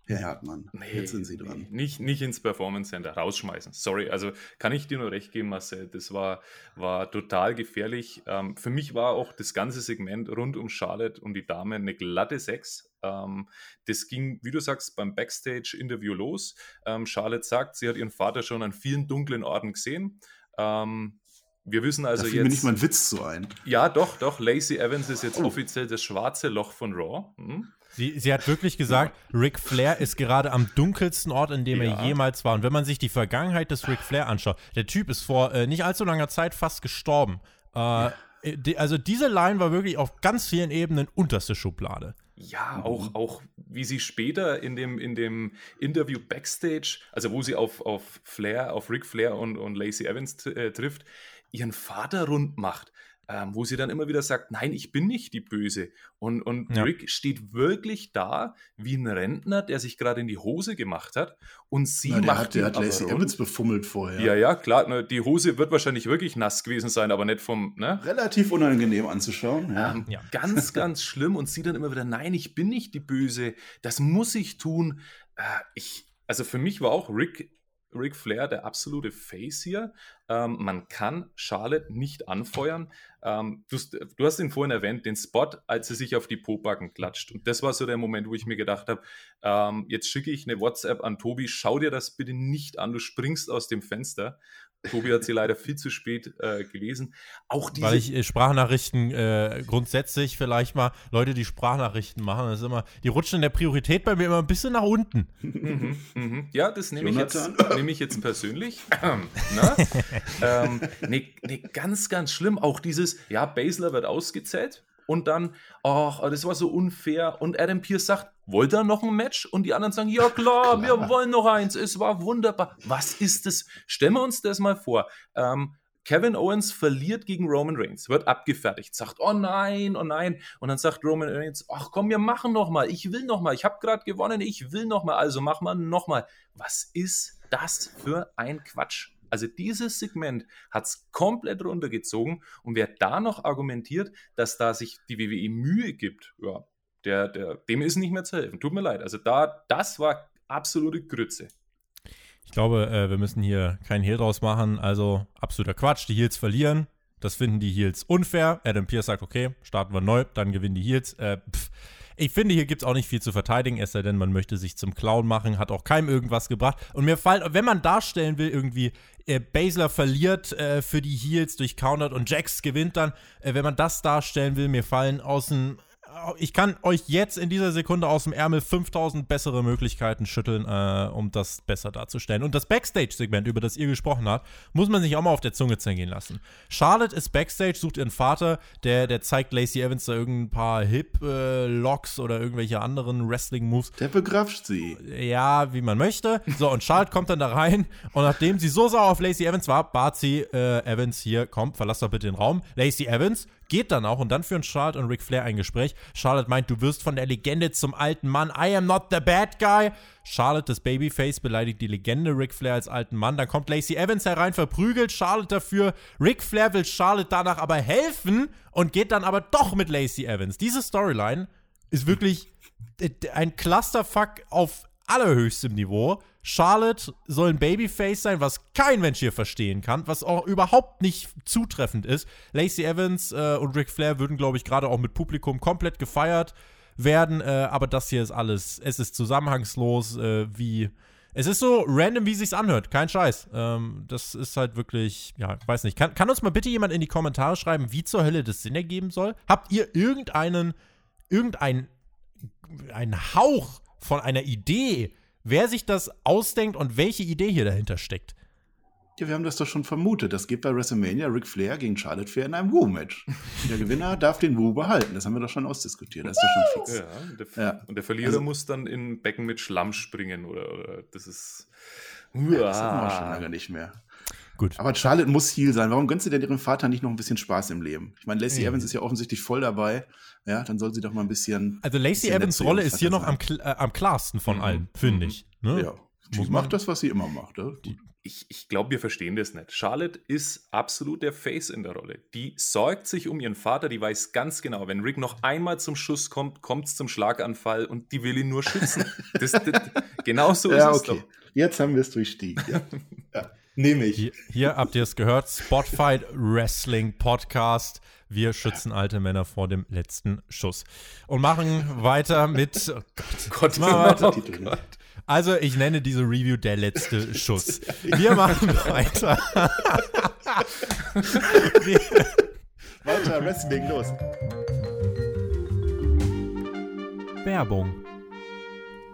Herr Hertmann, nee, jetzt sind Sie dran. Nee, nicht, nicht ins Performance Center rausschmeißen. Sorry, also kann ich dir nur recht geben, Marcel. Das war, war total gefährlich. Ähm, für mich war auch das ganze Segment rund um Charlotte und die Dame eine glatte Sechs. Ähm, das ging, wie du sagst, beim Backstage-Interview los. Ähm, Charlotte sagt, sie hat ihren Vater schon an vielen dunklen Orten gesehen. Ähm, wir wissen also da jetzt. mir nicht mal ein Witz so ein. Ja, doch, doch. Lacey Evans ist jetzt oh. offiziell das schwarze Loch von Raw. Hm? Sie, sie hat wirklich gesagt, Ric Flair ist gerade am dunkelsten Ort, in dem ja. er jemals war. Und wenn man sich die Vergangenheit des Ric Flair anschaut, der Typ ist vor äh, nicht allzu langer Zeit fast gestorben. Äh, ja. die, also diese Line war wirklich auf ganz vielen Ebenen unterste Schublade. Ja, auch, auch wie sie später in dem, in dem Interview Backstage, also wo sie auf, auf Flair, auf Ric Flair und, und Lacey Evans äh, trifft, ihren Vater rund macht ähm, wo sie dann immer wieder sagt, nein, ich bin nicht die Böse. Und, und ja. Rick steht wirklich da wie ein Rentner, der sich gerade in die Hose gemacht hat und sie Na, der macht hat, Der hat Lacey Evans befummelt vorher. Ja, ja, klar, ne, die Hose wird wahrscheinlich wirklich nass gewesen sein, aber nicht vom, ne? Relativ unangenehm anzuschauen, ja. Ähm, ja. Ganz, ganz schlimm und sie dann immer wieder, nein, ich bin nicht die Böse, das muss ich tun. Äh, ich, also für mich war auch Rick Ric Flair der absolute Face hier. Ähm, man kann Charlotte nicht anfeuern. Ähm, du, du, hast ihn vorhin erwähnt, den Spot, als sie sich auf die Pobacken klatscht. Und das war so der Moment, wo ich mir gedacht habe, ähm, jetzt schicke ich eine WhatsApp an Tobi, schau dir das bitte nicht an, du springst aus dem Fenster. Tobi hat sie leider viel zu spät äh, gelesen. Auch diese Weil ich äh, Sprachnachrichten äh, grundsätzlich vielleicht mal, Leute, die Sprachnachrichten machen, das ist immer, die rutschen in der Priorität bei mir immer ein bisschen nach unten. Mhm, mhm. Ja, das nehme ich, jetzt, nehm ich jetzt persönlich. ähm, nee, nee, ganz, ganz schlimm. Auch dieses, ja, Basler wird ausgezählt und dann, ach, das war so unfair. Und Adam Pierce sagt, wollt ihr noch ein Match? Und die anderen sagen, ja klar, klar. wir wollen noch eins. Es war wunderbar. Was ist das? Stellen wir uns das mal vor. Ähm, Kevin Owens verliert gegen Roman Reigns, wird abgefertigt, sagt, oh nein, oh nein. Und dann sagt Roman Reigns, ach komm, wir machen noch mal. Ich will noch mal. Ich habe gerade gewonnen. Ich will noch mal. Also mach mal noch mal. Was ist das für ein Quatsch? Also dieses Segment hat es komplett runtergezogen und wer da noch argumentiert, dass da sich die WWE Mühe gibt, ja, der, der, dem ist nicht mehr zu helfen. Tut mir leid. Also da, das war absolute Grütze. Ich glaube, äh, wir müssen hier keinen Hehl draus machen. Also absoluter Quatsch. Die Heels verlieren. Das finden die Heels unfair. Adam Pierce sagt, okay, starten wir neu, dann gewinnen die Heels. Äh, ich finde, hier gibt es auch nicht viel zu verteidigen, es sei denn, man möchte sich zum Clown machen, hat auch keinem irgendwas gebracht. Und mir fällt, wenn man darstellen will, irgendwie, äh, Basler verliert äh, für die Heels durch Countert und Jax gewinnt dann, äh, wenn man das darstellen will, mir fallen aus dem ich kann euch jetzt in dieser Sekunde aus dem Ärmel 5000 bessere Möglichkeiten schütteln, äh, um das besser darzustellen. Und das Backstage-Segment, über das ihr gesprochen habt, muss man sich auch mal auf der Zunge zergehen lassen. Charlotte ist Backstage, sucht ihren Vater, der, der zeigt Lacey Evans da irgendein paar Hip-Locks äh, oder irgendwelche anderen Wrestling-Moves. Der begrapscht sie. Ja, wie man möchte. So, und Charlotte kommt dann da rein und nachdem sie so sauer auf Lacey Evans war, bat sie äh, Evans hier, komm, verlass doch bitte den Raum. Lacey Evans Geht dann auch und dann führen Charlotte und Ric Flair ein Gespräch. Charlotte meint, du wirst von der Legende zum alten Mann. I am not the bad guy. Charlotte, das Babyface, beleidigt die Legende Ric Flair als alten Mann. Dann kommt Lacey Evans herein, verprügelt Charlotte dafür. Ric Flair will Charlotte danach aber helfen und geht dann aber doch mit Lacey Evans. Diese Storyline ist wirklich ein Clusterfuck auf allerhöchstem Niveau. Charlotte soll ein Babyface sein, was kein Mensch hier verstehen kann, was auch überhaupt nicht zutreffend ist. Lacey Evans äh, und Ric Flair würden, glaube ich, gerade auch mit Publikum komplett gefeiert werden, äh, aber das hier ist alles, es ist zusammenhangslos, äh, wie. Es ist so random, wie sich's anhört. Kein Scheiß. Ähm, das ist halt wirklich, ja, ich weiß nicht. Kann, kann uns mal bitte jemand in die Kommentare schreiben, wie zur Hölle das Sinn ergeben soll? Habt ihr irgendeinen, irgendeinen, einen Hauch von einer Idee, wer sich das ausdenkt und welche Idee hier dahinter steckt. Ja, wir haben das doch schon vermutet. Das geht bei WrestleMania Ric Flair gegen Charlotte Flair in einem Woo-Match. Der Gewinner darf den Woo behalten. Das haben wir doch schon ausdiskutiert. Das ist doch schon fix. Ja, und der, ja. Und der Verlierer also, muss dann in Becken mit Schlamm springen. Oder, oder das ist. Ja, das haben wir schon lange nicht mehr. Gut. Aber Charlotte muss Heal sein. Warum gönnst du denn ihrem Vater nicht noch ein bisschen Spaß im Leben? Ich meine, Lacey mhm. Evans ist ja offensichtlich voll dabei. Ja, dann soll sie doch mal ein bisschen. Also Lacey Evans Rolle ist hier noch am, äh, am klarsten von mhm. allen, finde mhm. ich. Ne? Ja. Die Muss macht das, was sie immer macht. Ja? Ich, ich glaube, wir verstehen das nicht. Charlotte ist absolut der Face in der Rolle. Die sorgt sich um ihren Vater, die weiß ganz genau, wenn Rick noch einmal zum Schuss kommt, kommt es zum Schlaganfall und die will ihn nur schützen. das, das, genau so ja, ist okay. es doch. Jetzt haben wir es durchstiegen. Ja. ja. Nehme ich. Hier, hier habt ihr es gehört: Spotfight Wrestling Podcast. Wir schützen alte Männer vor dem letzten Schuss. Und machen weiter mit. Oh Gott, Gott, weiter. Oh Gott. Also, ich nenne diese Review der letzte Schuss. Wir machen weiter. weiter, Wrestling, los. Werbung.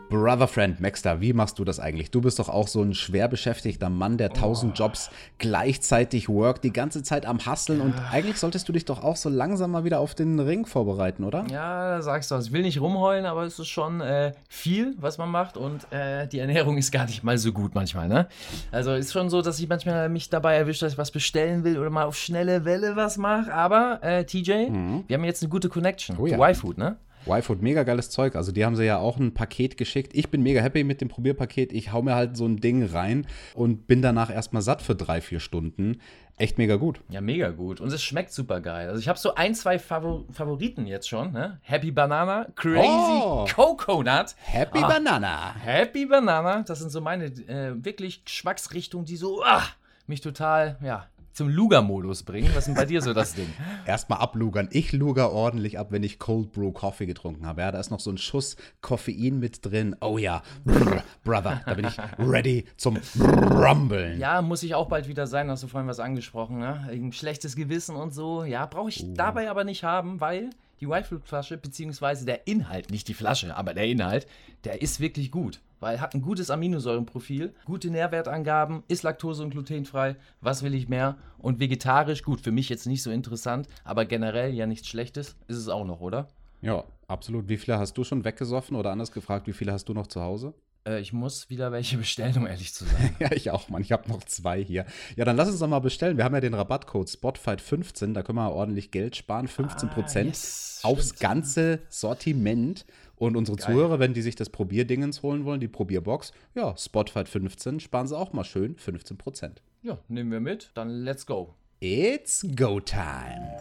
Brother Friend Maxter, wie machst du das eigentlich? Du bist doch auch so ein schwer beschäftigter Mann, der tausend oh. Jobs gleichzeitig work, die ganze Zeit am Hasseln ja. und eigentlich solltest du dich doch auch so langsam mal wieder auf den Ring vorbereiten, oder? Ja, sagst du. Ich will nicht rumheulen, aber es ist schon äh, viel, was man macht und äh, die Ernährung ist gar nicht mal so gut manchmal, ne? Also ist schon so, dass ich manchmal mich dabei erwische, dass ich was bestellen will oder mal auf schnelle Welle was mache, aber äh, TJ, mhm. wir haben jetzt eine gute Connection oh, ja. Y-Food, ne? Y-Food, mega geiles Zeug. Also, die haben sie ja auch ein Paket geschickt. Ich bin mega happy mit dem Probierpaket. Ich hau mir halt so ein Ding rein und bin danach erstmal satt für drei, vier Stunden. Echt mega gut. Ja, mega gut. Und es schmeckt super geil. Also, ich habe so ein, zwei Favor Favoriten jetzt schon. Ne? Happy Banana, Crazy oh, Coconut. Happy ah, Banana. Happy Banana. Das sind so meine äh, wirklich Geschmacksrichtungen, die so ah, mich total, ja, zum Luger-Modus bringen. Was ist denn bei dir so das Ding? Erstmal ablugern. Ich luger ordentlich ab, wenn ich Cold Brew Coffee getrunken habe. Ja, da ist noch so ein Schuss Koffein mit drin. Oh ja, Brr, Brother, da bin ich ready zum Rumbeln. Ja, muss ich auch bald wieder sein. Hast du vorhin was angesprochen, ne? Ein schlechtes Gewissen und so. Ja, brauche ich uh. dabei aber nicht haben, weil die White-Fruit-Flasche, beziehungsweise der Inhalt, nicht die Flasche, aber der Inhalt, der ist wirklich gut weil hat ein gutes Aminosäurenprofil, gute Nährwertangaben, ist laktose- und glutenfrei, was will ich mehr? Und vegetarisch, gut, für mich jetzt nicht so interessant, aber generell ja nichts Schlechtes, ist es auch noch, oder? Ja, absolut. Wie viele hast du schon weggesoffen oder anders gefragt, wie viele hast du noch zu Hause? Äh, ich muss wieder welche bestellen, um ehrlich zu sein. ja, ich auch, Mann. Ich habe noch zwei hier. Ja, dann lass uns doch mal bestellen. Wir haben ja den Rabattcode Spotfight15. Da können wir ordentlich Geld sparen. 15 Prozent ah, yes, aufs stimmt. ganze Sortiment. Und unsere Geil. Zuhörer, wenn die sich das Probierdingens holen wollen, die Probierbox, ja, Spotfight15, sparen sie auch mal schön 15 Prozent. Ja, nehmen wir mit. Dann let's go. It's go time.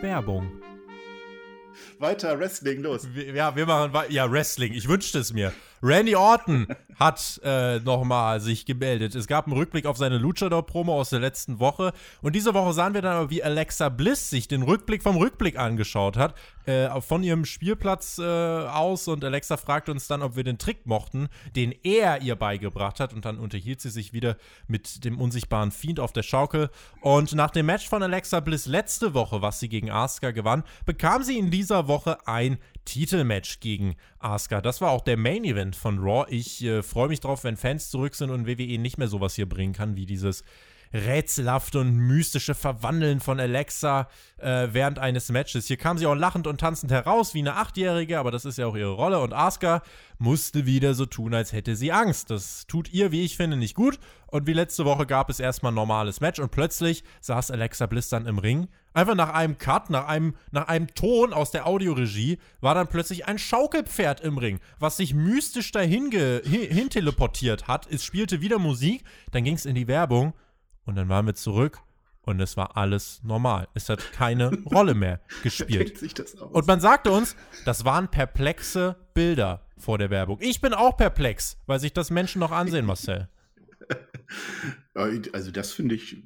Werbung. Weiter Wrestling, los. Ja, wir machen ja Wrestling. Ich wünschte es mir. Randy Orton hat äh, nochmal sich gemeldet. Es gab einen Rückblick auf seine Luchador-Promo aus der letzten Woche. Und diese Woche sahen wir dann aber, wie Alexa Bliss sich den Rückblick vom Rückblick angeschaut hat. Äh, von ihrem Spielplatz äh, aus. Und Alexa fragte uns dann, ob wir den Trick mochten, den er ihr beigebracht hat. Und dann unterhielt sie sich wieder mit dem unsichtbaren Fiend auf der Schaukel. Und nach dem Match von Alexa Bliss letzte Woche, was sie gegen Asuka gewann, bekam sie in dieser Woche ein Titelmatch gegen Asuka. Das war auch der Main Event von Raw. Ich äh, freue mich drauf, wenn Fans zurück sind und WWE nicht mehr sowas hier bringen kann, wie dieses rätselhafte und mystische Verwandeln von Alexa äh, während eines Matches. Hier kam sie auch lachend und tanzend heraus wie eine Achtjährige, aber das ist ja auch ihre Rolle. Und Asuka musste wieder so tun, als hätte sie Angst. Das tut ihr, wie ich finde, nicht gut. Und wie letzte Woche gab es erstmal ein normales Match und plötzlich saß Alexa Bliss dann im Ring. Einfach nach einem Cut, nach einem, nach einem Ton aus der Audioregie, war dann plötzlich ein Schaukelpferd im Ring, was sich mystisch dahin hin teleportiert hat. Es spielte wieder Musik, dann ging es in die Werbung und dann waren wir zurück und es war alles normal. Es hat keine Rolle mehr gespielt. Und man sagte uns, das waren perplexe Bilder vor der Werbung. Ich bin auch perplex, weil sich das Menschen noch ansehen, Marcel. Also das finde ich,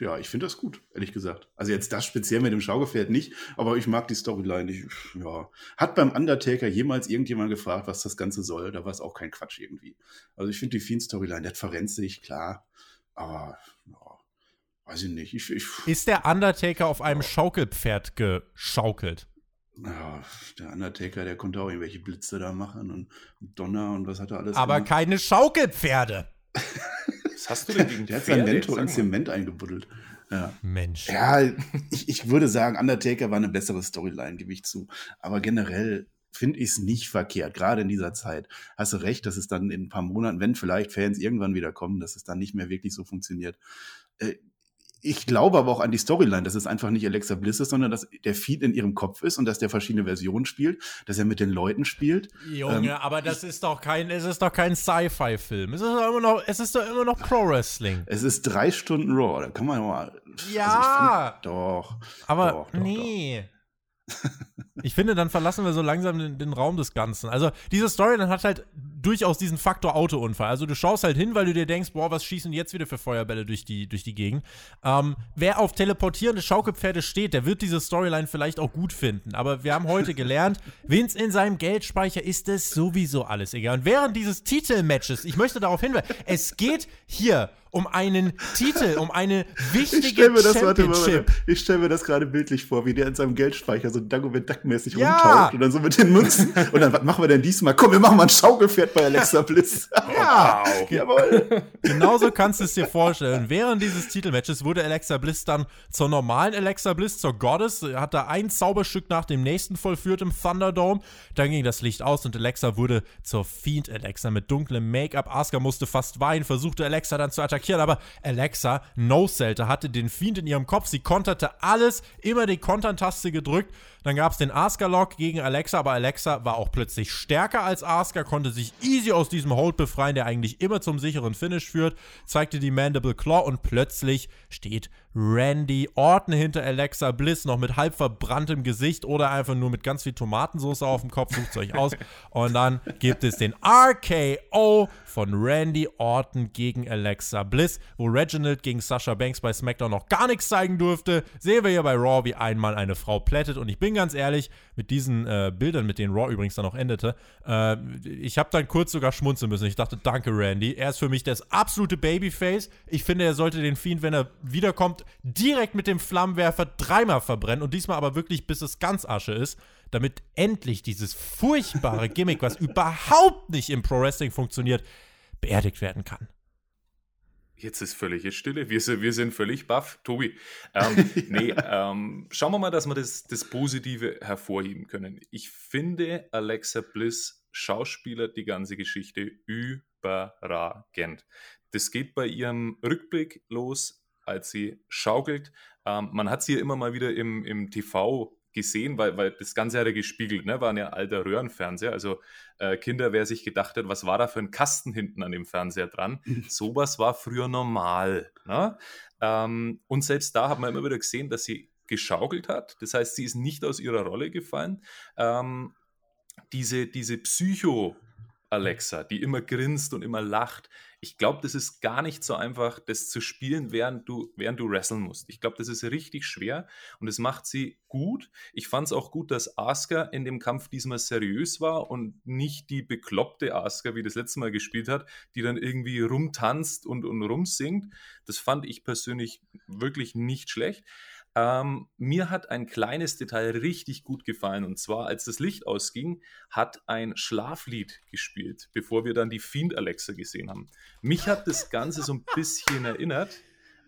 ja, ich finde das gut, ehrlich gesagt. Also jetzt das speziell mit dem Schaugefährt nicht, aber ich mag die Storyline. Ich, ja. Hat beim Undertaker jemals irgendjemand gefragt, was das Ganze soll? Da war es auch kein Quatsch irgendwie. Also ich finde die Fiend-Storyline, das verrennt sich, klar. Aber, ja, weiß ich nicht. Ich, ich, ist der Undertaker auf einem ja. Schaukelpferd geschaukelt? Ja, der Undertaker, der konnte auch irgendwelche Blitze da machen und Donner und was hat er alles Aber gemacht. keine Schaukelpferde. was hast du denn gegen Der hat sein Mentor in Zement eingebuddelt. Ja. Mensch. Ja, ich, ich würde sagen, Undertaker war eine bessere Storyline, gebe ich zu. Aber generell finde ich es nicht verkehrt, gerade in dieser Zeit. Hast du recht, dass es dann in ein paar Monaten, wenn vielleicht Fans irgendwann wieder kommen, dass es dann nicht mehr wirklich so funktioniert. Äh, ich glaube aber auch an die Storyline, dass es einfach nicht Alexa Bliss ist, sondern dass der Feed in ihrem Kopf ist und dass der verschiedene Versionen spielt, dass er mit den Leuten spielt. Junge, ähm, aber das ist doch kein, es ist doch kein Sci-Fi-Film. Es ist doch immer noch, es ist doch immer noch Pro-Wrestling. Es ist drei Stunden Raw, da kann man ja mal. Ja. Also fand, doch. Aber doch, doch, nee. Doch. Ich finde, dann verlassen wir so langsam den, den, Raum des Ganzen. Also, diese Story dann hat halt durchaus diesen Faktor Autounfall. Also du schaust halt hin, weil du dir denkst, boah, was schießen jetzt wieder für Feuerbälle durch die, durch die Gegend. Ähm, wer auf teleportierende Schaukelpferde steht, der wird diese Storyline vielleicht auch gut finden. Aber wir haben heute gelernt, Vince in seinem Geldspeicher ist es sowieso alles egal. Und während dieses Titelmatches, ich möchte darauf hinweisen, es geht hier um einen Titel, um eine wichtige ich mir das, Championship. Warte, warte, ich stelle mir das gerade bildlich vor, wie der in seinem Geldspeicher so Dagobert Duck-mäßig Ja. rumtaucht und dann so mit den Münzen. und dann, was machen wir denn diesmal? Komm, wir machen mal ein Schaukelpferd bei Alexa Bliss. Ja, Jawohl. Genauso kannst du es dir vorstellen. Während dieses Titelmatches wurde Alexa Bliss dann zur normalen Alexa Bliss, zur Goddess, hat da ein Zauberstück nach dem nächsten vollführt im Thunderdome. Dann ging das Licht aus und Alexa wurde zur Fiend Alexa mit dunklem Make-up. Asuka musste fast weinen, versuchte Alexa dann zu attackieren, aber Alexa no-sellte, hatte den Fiend in ihrem Kopf. Sie konterte alles, immer die Kontern-Taste gedrückt. Dann gab es den Asuka-Lock gegen Alexa, aber Alexa war auch plötzlich stärker als Asuka, konnte sich easy aus diesem Hold befreien, der eigentlich immer zum sicheren Finish führt, zeigte die Mandible Claw und plötzlich steht Randy Orton hinter Alexa Bliss, noch mit halb verbranntem Gesicht oder einfach nur mit ganz viel Tomatensauce auf dem Kopf, sucht euch aus. Und dann gibt es den RKO von Randy Orton gegen Alexa Bliss, wo Reginald gegen Sasha Banks bei SmackDown noch gar nichts zeigen durfte. Sehen wir hier bei Raw, wie einmal eine Frau plättet. Und ich bin ganz ehrlich, mit diesen äh, Bildern, mit denen Raw übrigens dann noch endete, äh, ich habe dann kurz sogar schmunzeln müssen. Ich dachte, danke Randy. Er ist für mich das absolute Babyface. Ich finde, er sollte den Fiend, wenn er wiederkommt, direkt mit dem Flammenwerfer dreimal verbrennen und diesmal aber wirklich, bis es ganz Asche ist, damit endlich dieses furchtbare Gimmick, was überhaupt nicht im Pro Wrestling funktioniert, beerdigt werden kann. Jetzt ist völlige Stille. Wir sind, wir sind völlig baff. Tobi, ähm, nee, ähm, schauen wir mal, dass wir das, das Positive hervorheben können. Ich finde Alexa Bliss Schauspieler die ganze Geschichte überragend. Das geht bei ihrem Rückblick los, als sie schaukelt. Ähm, man hat sie ja immer mal wieder im, im TV gesehen, weil, weil das Ganze hat ja gespiegelt, ne? war ein alter Röhrenfernseher. Also äh, Kinder, wer sich gedacht hat, was war da für ein Kasten hinten an dem Fernseher dran? Sowas war früher normal. Ne? Ähm, und selbst da hat man immer wieder gesehen, dass sie geschaukelt hat. Das heißt, sie ist nicht aus ihrer Rolle gefallen. Ähm, diese, diese Psycho- Alexa, die immer grinst und immer lacht. Ich glaube, das ist gar nicht so einfach, das zu spielen, während du, während du wresteln musst. Ich glaube, das ist richtig schwer und es macht sie gut. Ich fand es auch gut, dass Asuka in dem Kampf diesmal seriös war und nicht die bekloppte Asuka, wie das letzte Mal gespielt hat, die dann irgendwie rumtanzt und, und rumsingt. Das fand ich persönlich wirklich nicht schlecht. Ähm, mir hat ein kleines Detail richtig gut gefallen und zwar, als das Licht ausging, hat ein Schlaflied gespielt, bevor wir dann die Fiend Alexa gesehen haben. Mich hat das Ganze so ein bisschen erinnert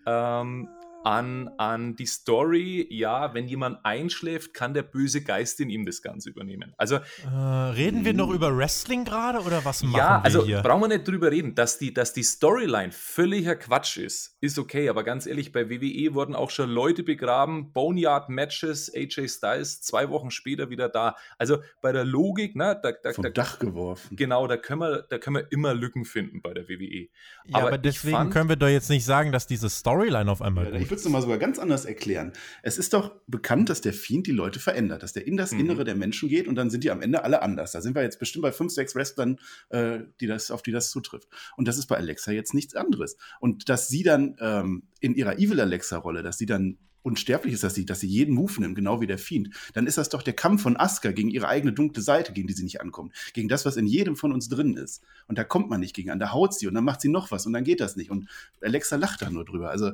ähm, an, an die Story, ja, wenn jemand einschläft, kann der böse Geist in ihm das Ganze übernehmen. Also Äh, reden wir noch über Wrestling gerade oder was machen ja, wir also hier? brauchen wir nicht drüber reden, dass die, dass die Storyline völliger Quatsch ist, ist okay, aber ganz ehrlich, bei WWE wurden auch schon Leute begraben, Boneyard-Matches, AJ Styles, zwei Wochen später wieder da. Also bei der Logik, ne, da, da, Vom da, Dach geworfen. genau, da können, wir, da können wir immer Lücken finden bei der WWE. Ja, aber, ich deswegen fand- können wir doch jetzt nicht sagen, dass diese Storyline auf einmal Ja, würde es mal sogar ganz anders erklären. Es ist doch bekannt, dass der Fiend die Leute verändert, dass der in das Mhm. Innere der Menschen geht und dann sind die am Ende alle anders. Da sind wir jetzt bestimmt bei fünf, sechs Wrestlern, äh, die das, auf die das zutrifft. Und das ist bei Alexa jetzt nichts anderes. Und dass sie dann ähm, in ihrer Evil Alexa-Rolle, dass sie dann unsterblich ist, dass sie, dass sie jeden Move nimmt, genau wie der Fiend, dann ist das doch der Kampf von Asuka gegen ihre eigene dunkle Seite, gegen die sie nicht ankommt. Gegen das, was in jedem von uns drin ist. Und da kommt man nicht gegen an, da haut sie und dann macht sie noch was und dann geht das nicht. Und Alexa lacht da nur drüber. Also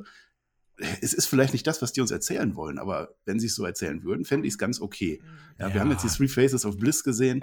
es ist vielleicht nicht das, was die uns erzählen wollen, aber wenn sie es so erzählen würden, fände ich es ganz okay. Ja, Ja. Wir haben jetzt die Three Faces of Bliss gesehen.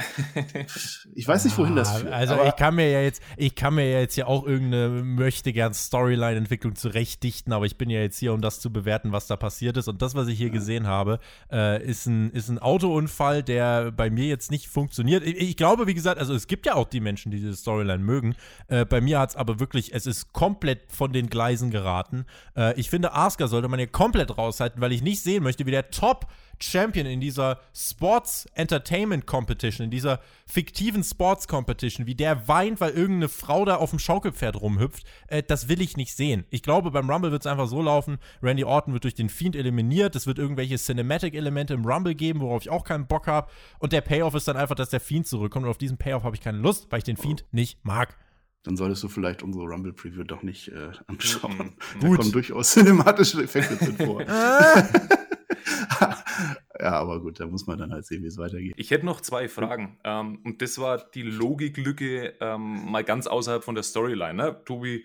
Ich weiß nicht, wohin das führt. Also ich kann mir ja jetzt, ich kann mir ja jetzt ja auch irgendeine möchte gern Storyline-Entwicklung zurechtdichten, aber ich bin ja jetzt hier, um das zu bewerten, was da passiert ist. Und das, was ich hier gesehen habe, äh, ist, ein, ist ein Autounfall, der bei mir jetzt nicht funktioniert. Ich, ich glaube, wie gesagt, also es gibt ja auch die Menschen, die diese Storyline mögen. Äh, bei mir hat es aber wirklich, es ist komplett von den Gleisen geraten. Äh, ich finde, Asuka sollte man hier komplett raushalten, weil ich nicht sehen möchte, wie der Top Champion in dieser Sports Entertainment Competition, in dieser fiktiven Sports Competition, wie der weint, weil irgendeine Frau da auf dem Schaukelpferd rumhüpft, äh, das will ich nicht sehen. Ich glaube, beim Rumble wird es einfach so laufen, Randy Orton wird durch den Fiend eliminiert, es wird irgendwelche Cinematic-Elemente im Rumble geben, worauf ich auch keinen Bock habe und der Payoff ist dann einfach, dass der Fiend zurückkommt und auf diesen Payoff habe ich keine Lust, weil ich den Fiend nicht mag dann solltest du vielleicht unsere Rumble Preview doch nicht äh, anschauen. Mhm. Da kommen durchaus cinematische Effekte drin vor. ja, aber gut, da muss man dann halt sehen, wie es weitergeht. Ich hätte noch zwei Fragen. Ähm, und das war die Logiklücke ähm, mal ganz außerhalb von der Storyline. Ne? Tobi,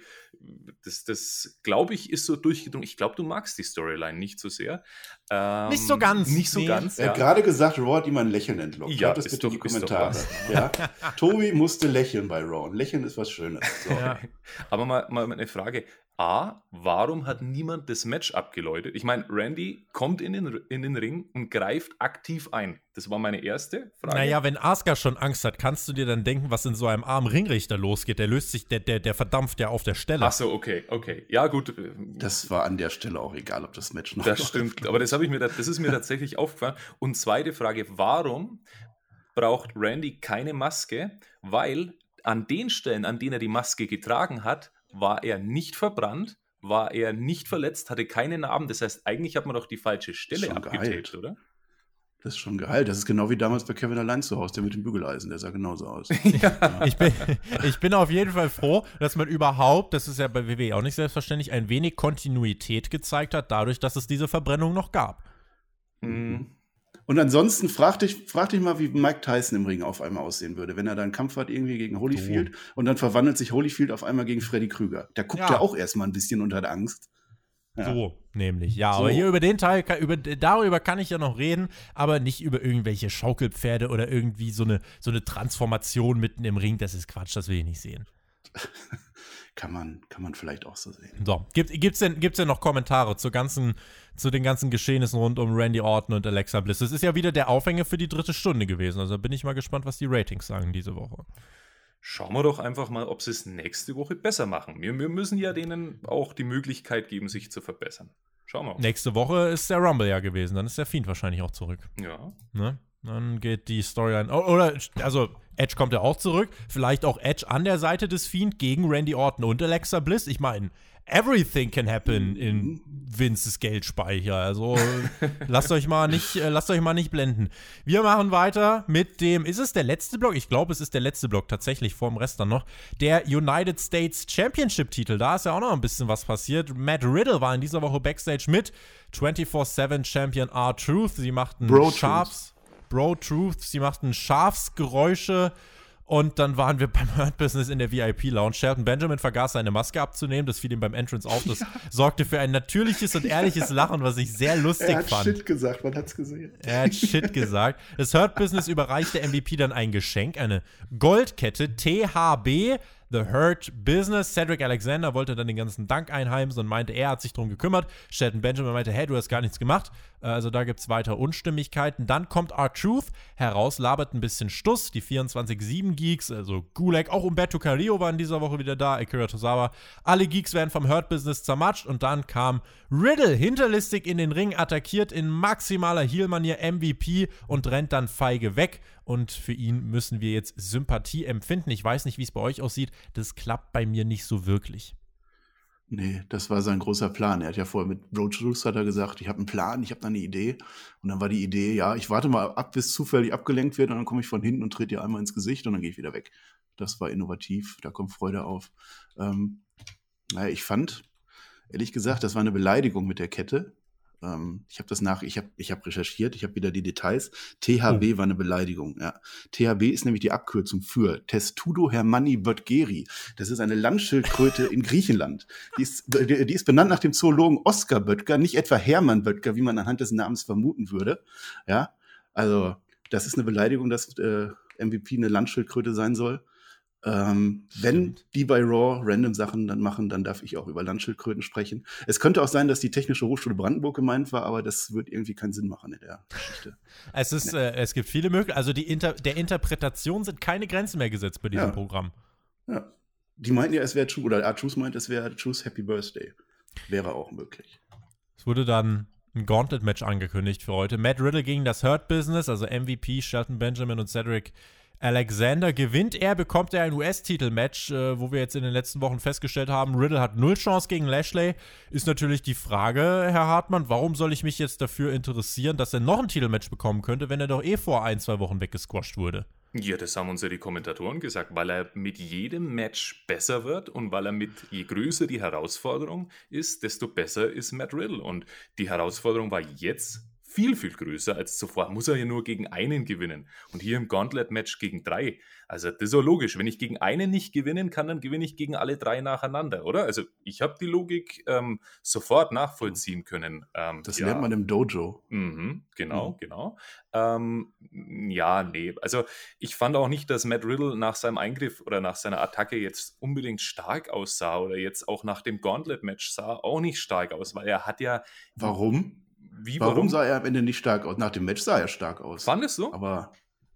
das, das glaube ich, ist so durchgedrungen. Ich glaube, du magst die Storyline nicht so sehr. Ähm, nicht so ganz. Nicht so nee. ganz. Er hat gerade gesagt, Raw hat ihm ein Lächeln entlockt. Ja, das bitte in die Kommentare. Ja? Tobi musste lächeln bei Raw. Lächeln ist was Schönes. So. Ja. Aber mal, mal eine Frage. A, warum hat niemand das Match abgeläutet? Ich meine, Randy kommt in den, in den Ring und greift aktiv ein. Das war meine erste Frage. Naja, wenn Asuka schon Angst hat, kannst du dir dann denken, was in so einem armen Ringrichter losgeht? Der löst sich, der, der, der verdampft ja auf der Stelle. Ach so, okay, okay. Ja, gut. Das war an der Stelle auch egal, ob das Match noch Das stimmt, aber das, ich mir, das ist mir tatsächlich aufgefallen. Und zweite Frage, warum braucht Randy keine Maske? Weil an den Stellen, an denen er die Maske getragen hat, war er nicht verbrannt, war er nicht verletzt, hatte keine Narben. Das heißt, eigentlich hat man doch die falsche Stelle abgetaped, oder? Das ist schon geil. Das ist genau wie damals bei Kevin allein zu Hause, der mit dem Bügeleisen, der sah genauso aus. ja. ich, bin, ich bin auf jeden Fall froh, dass man überhaupt, das ist ja bei WWE auch nicht selbstverständlich, ein wenig Kontinuität gezeigt hat, dadurch, dass es diese Verbrennung noch gab. Mhm. Und ansonsten frag dich, frag dich mal, wie Mike Tyson im Ring auf einmal aussehen würde, wenn er da einen Kampf hat irgendwie gegen Holyfield oh. und dann verwandelt sich Holyfield auf einmal gegen Freddy Krüger. Da guckt ja. er auch erstmal ein bisschen unter der Angst. Ja. So, nämlich. Ja, so. aber hier über den Teil, über, darüber kann ich ja noch reden, aber nicht über irgendwelche Schaukelpferde oder irgendwie so eine, so eine Transformation mitten im Ring. Das ist Quatsch, das will ich nicht sehen. kann man, kann man vielleicht auch so sehen. So, gibt es denn, gibt's denn noch Kommentare zu, ganzen, zu den ganzen Geschehnissen rund um Randy Orton und Alexa Bliss? Das ist ja wieder der Aufhänger für die dritte Stunde gewesen. Also bin ich mal gespannt, was die Ratings sagen diese Woche. Schauen wir doch einfach mal, ob sie es nächste Woche besser machen. Wir, wir müssen ja denen auch die Möglichkeit geben, sich zu verbessern. Schauen wir mal. Nächste Woche ist der Rumble ja gewesen. Dann ist der Fiend wahrscheinlich auch zurück. Ja. Ne? Dann geht die Storyline. Oder, also, Edge kommt ja auch zurück. Vielleicht auch Edge an der Seite des Fiend gegen Randy Orton und Alexa Bliss. Ich meine, everything can happen in Vinces Geldspeicher. Also lasst euch mal nicht, äh, lasst euch mal nicht blenden. Wir machen weiter mit dem, ist es der letzte Block? Ich glaube, es ist der letzte Block tatsächlich, vor dem Rest dann noch. Der United States Championship-Titel. Da ist ja auch noch ein bisschen was passiert. Matt Riddle war in dieser Woche Backstage mit 24-7 Champion R-Truth. Sie machten Bro Sharps. Bro Truth. Sie machten Schafsgeräusche. Und dann waren wir beim Hurt Business in der VIP-Lounge. Shelton Benjamin vergaß seine Maske abzunehmen. Das fiel ihm beim Entrance auf. Das ja. sorgte für ein natürliches und ehrliches Lachen, was ich sehr lustig fand. Er hat fand. Shit gesagt, man hat's gesehen. Er hat Shit gesagt. Das Hurt Business überreichte MVP dann ein Geschenk, eine Goldkette THB The Hurt Business. Cedric Alexander wollte dann den ganzen Dank einheimsen und meinte, er hat sich darum gekümmert. Shelton Benjamin meinte, hey, du hast gar nichts gemacht. Also da gibt es weiter Unstimmigkeiten. Dann kommt R-Truth heraus, labert ein bisschen Stuss. Die 24-7 Geeks, also Gulag, auch Umberto Carrillo war in dieser Woche wieder da, Akira Tozawa. Alle Geeks werden vom Hurt Business zermatscht und dann kam Riddle hinterlistig in den Ring, attackiert in maximaler Heel-Manier MVP und rennt dann feige weg und für ihn müssen wir jetzt Sympathie empfinden. Ich weiß nicht, wie es bei euch aussieht. Das klappt bei mir nicht so wirklich. Nee, das war sein großer Plan. Er hat ja vorher mit Roach Roos hat er gesagt, ich habe einen Plan, ich habe da eine Idee. Und dann war die Idee, ja, ich warte mal ab, bis zufällig abgelenkt wird und dann komme ich von hinten und trete dir einmal ins Gesicht und dann gehe ich wieder weg. Das war innovativ, da kommt Freude auf. Ähm, naja, ich fand, ehrlich gesagt, das war eine Beleidigung mit der Kette. Ähm, ich habe das nach, ich habe ich hab recherchiert, ich habe wieder die Details. THB oh. war eine Beleidigung. Ja. THB ist nämlich die Abkürzung für Testudo Hermanni Böttgeri. Das ist eine Landschildkröte in Griechenland. Die ist, die ist benannt nach dem Zoologen Oskar Böttger, nicht etwa Hermann Böttger, wie man anhand des Namens vermuten würde. Ja, also das ist eine Beleidigung, dass äh, MVP eine Landschildkröte sein soll. Ähm, wenn die bei Raw random Sachen dann machen, dann darf ich auch über Landschildkröten sprechen. Es könnte auch sein, dass die Technische Hochschule Brandenburg gemeint war, aber das wird irgendwie keinen Sinn machen in der Geschichte. Es, ist, nee. äh, es gibt viele Möglichkeiten. Also die Inter der Interpretation sind keine Grenzen mehr gesetzt bei diesem ja. Programm. Ja. Die meinten ja, es wäre True, oder Artus meint, es wäre True's Happy Birthday. Wäre auch möglich. Es wurde dann ein Gauntlet-Match angekündigt für heute. Matt Riddle gegen das Hurt Business, also MVP, Shelton Benjamin und Cedric Alexander. Gewinnt er, bekommt er ein US-Titel-Match, äh, wo wir jetzt in den letzten Wochen festgestellt haben, Riddle hat null Chance gegen Lashley. Ist natürlich die Frage, Herr Hartmann, warum soll ich mich jetzt dafür interessieren, dass er noch ein Titelmatch bekommen könnte, wenn er doch eh vor ein, zwei Wochen weggesquasht wurde? Ja, das haben uns ja die Kommentatoren gesagt, weil er mit jedem Match besser wird und weil er mit, je größer die Herausforderung ist, desto besser ist Matt Riddle. Und die Herausforderung war jetzt viel, viel größer als zuvor. Muss er ja nur gegen einen gewinnen. Und hier im Gauntlet-Match gegen drei. Also das ist ja logisch. Wenn ich gegen einen nicht gewinnen kann, dann gewinne ich gegen alle drei nacheinander, oder? Also ich habe die Logik ähm, sofort nachvollziehen können. Ähm, das ja. lernt man im Dojo. Mhm, genau, mhm. genau. Ähm, ja, nee. Also ich fand auch nicht, dass Matt Riddle nach seinem Eingriff oder nach seiner Attacke jetzt unbedingt stark aussah oder jetzt auch nach dem Gauntlet-Match sah auch nicht stark aus, weil er hat ja. Warum? Wie, warum? warum? sah er am Ende nicht stark aus? Nach dem Match sah er stark aus. Fandest du? Aber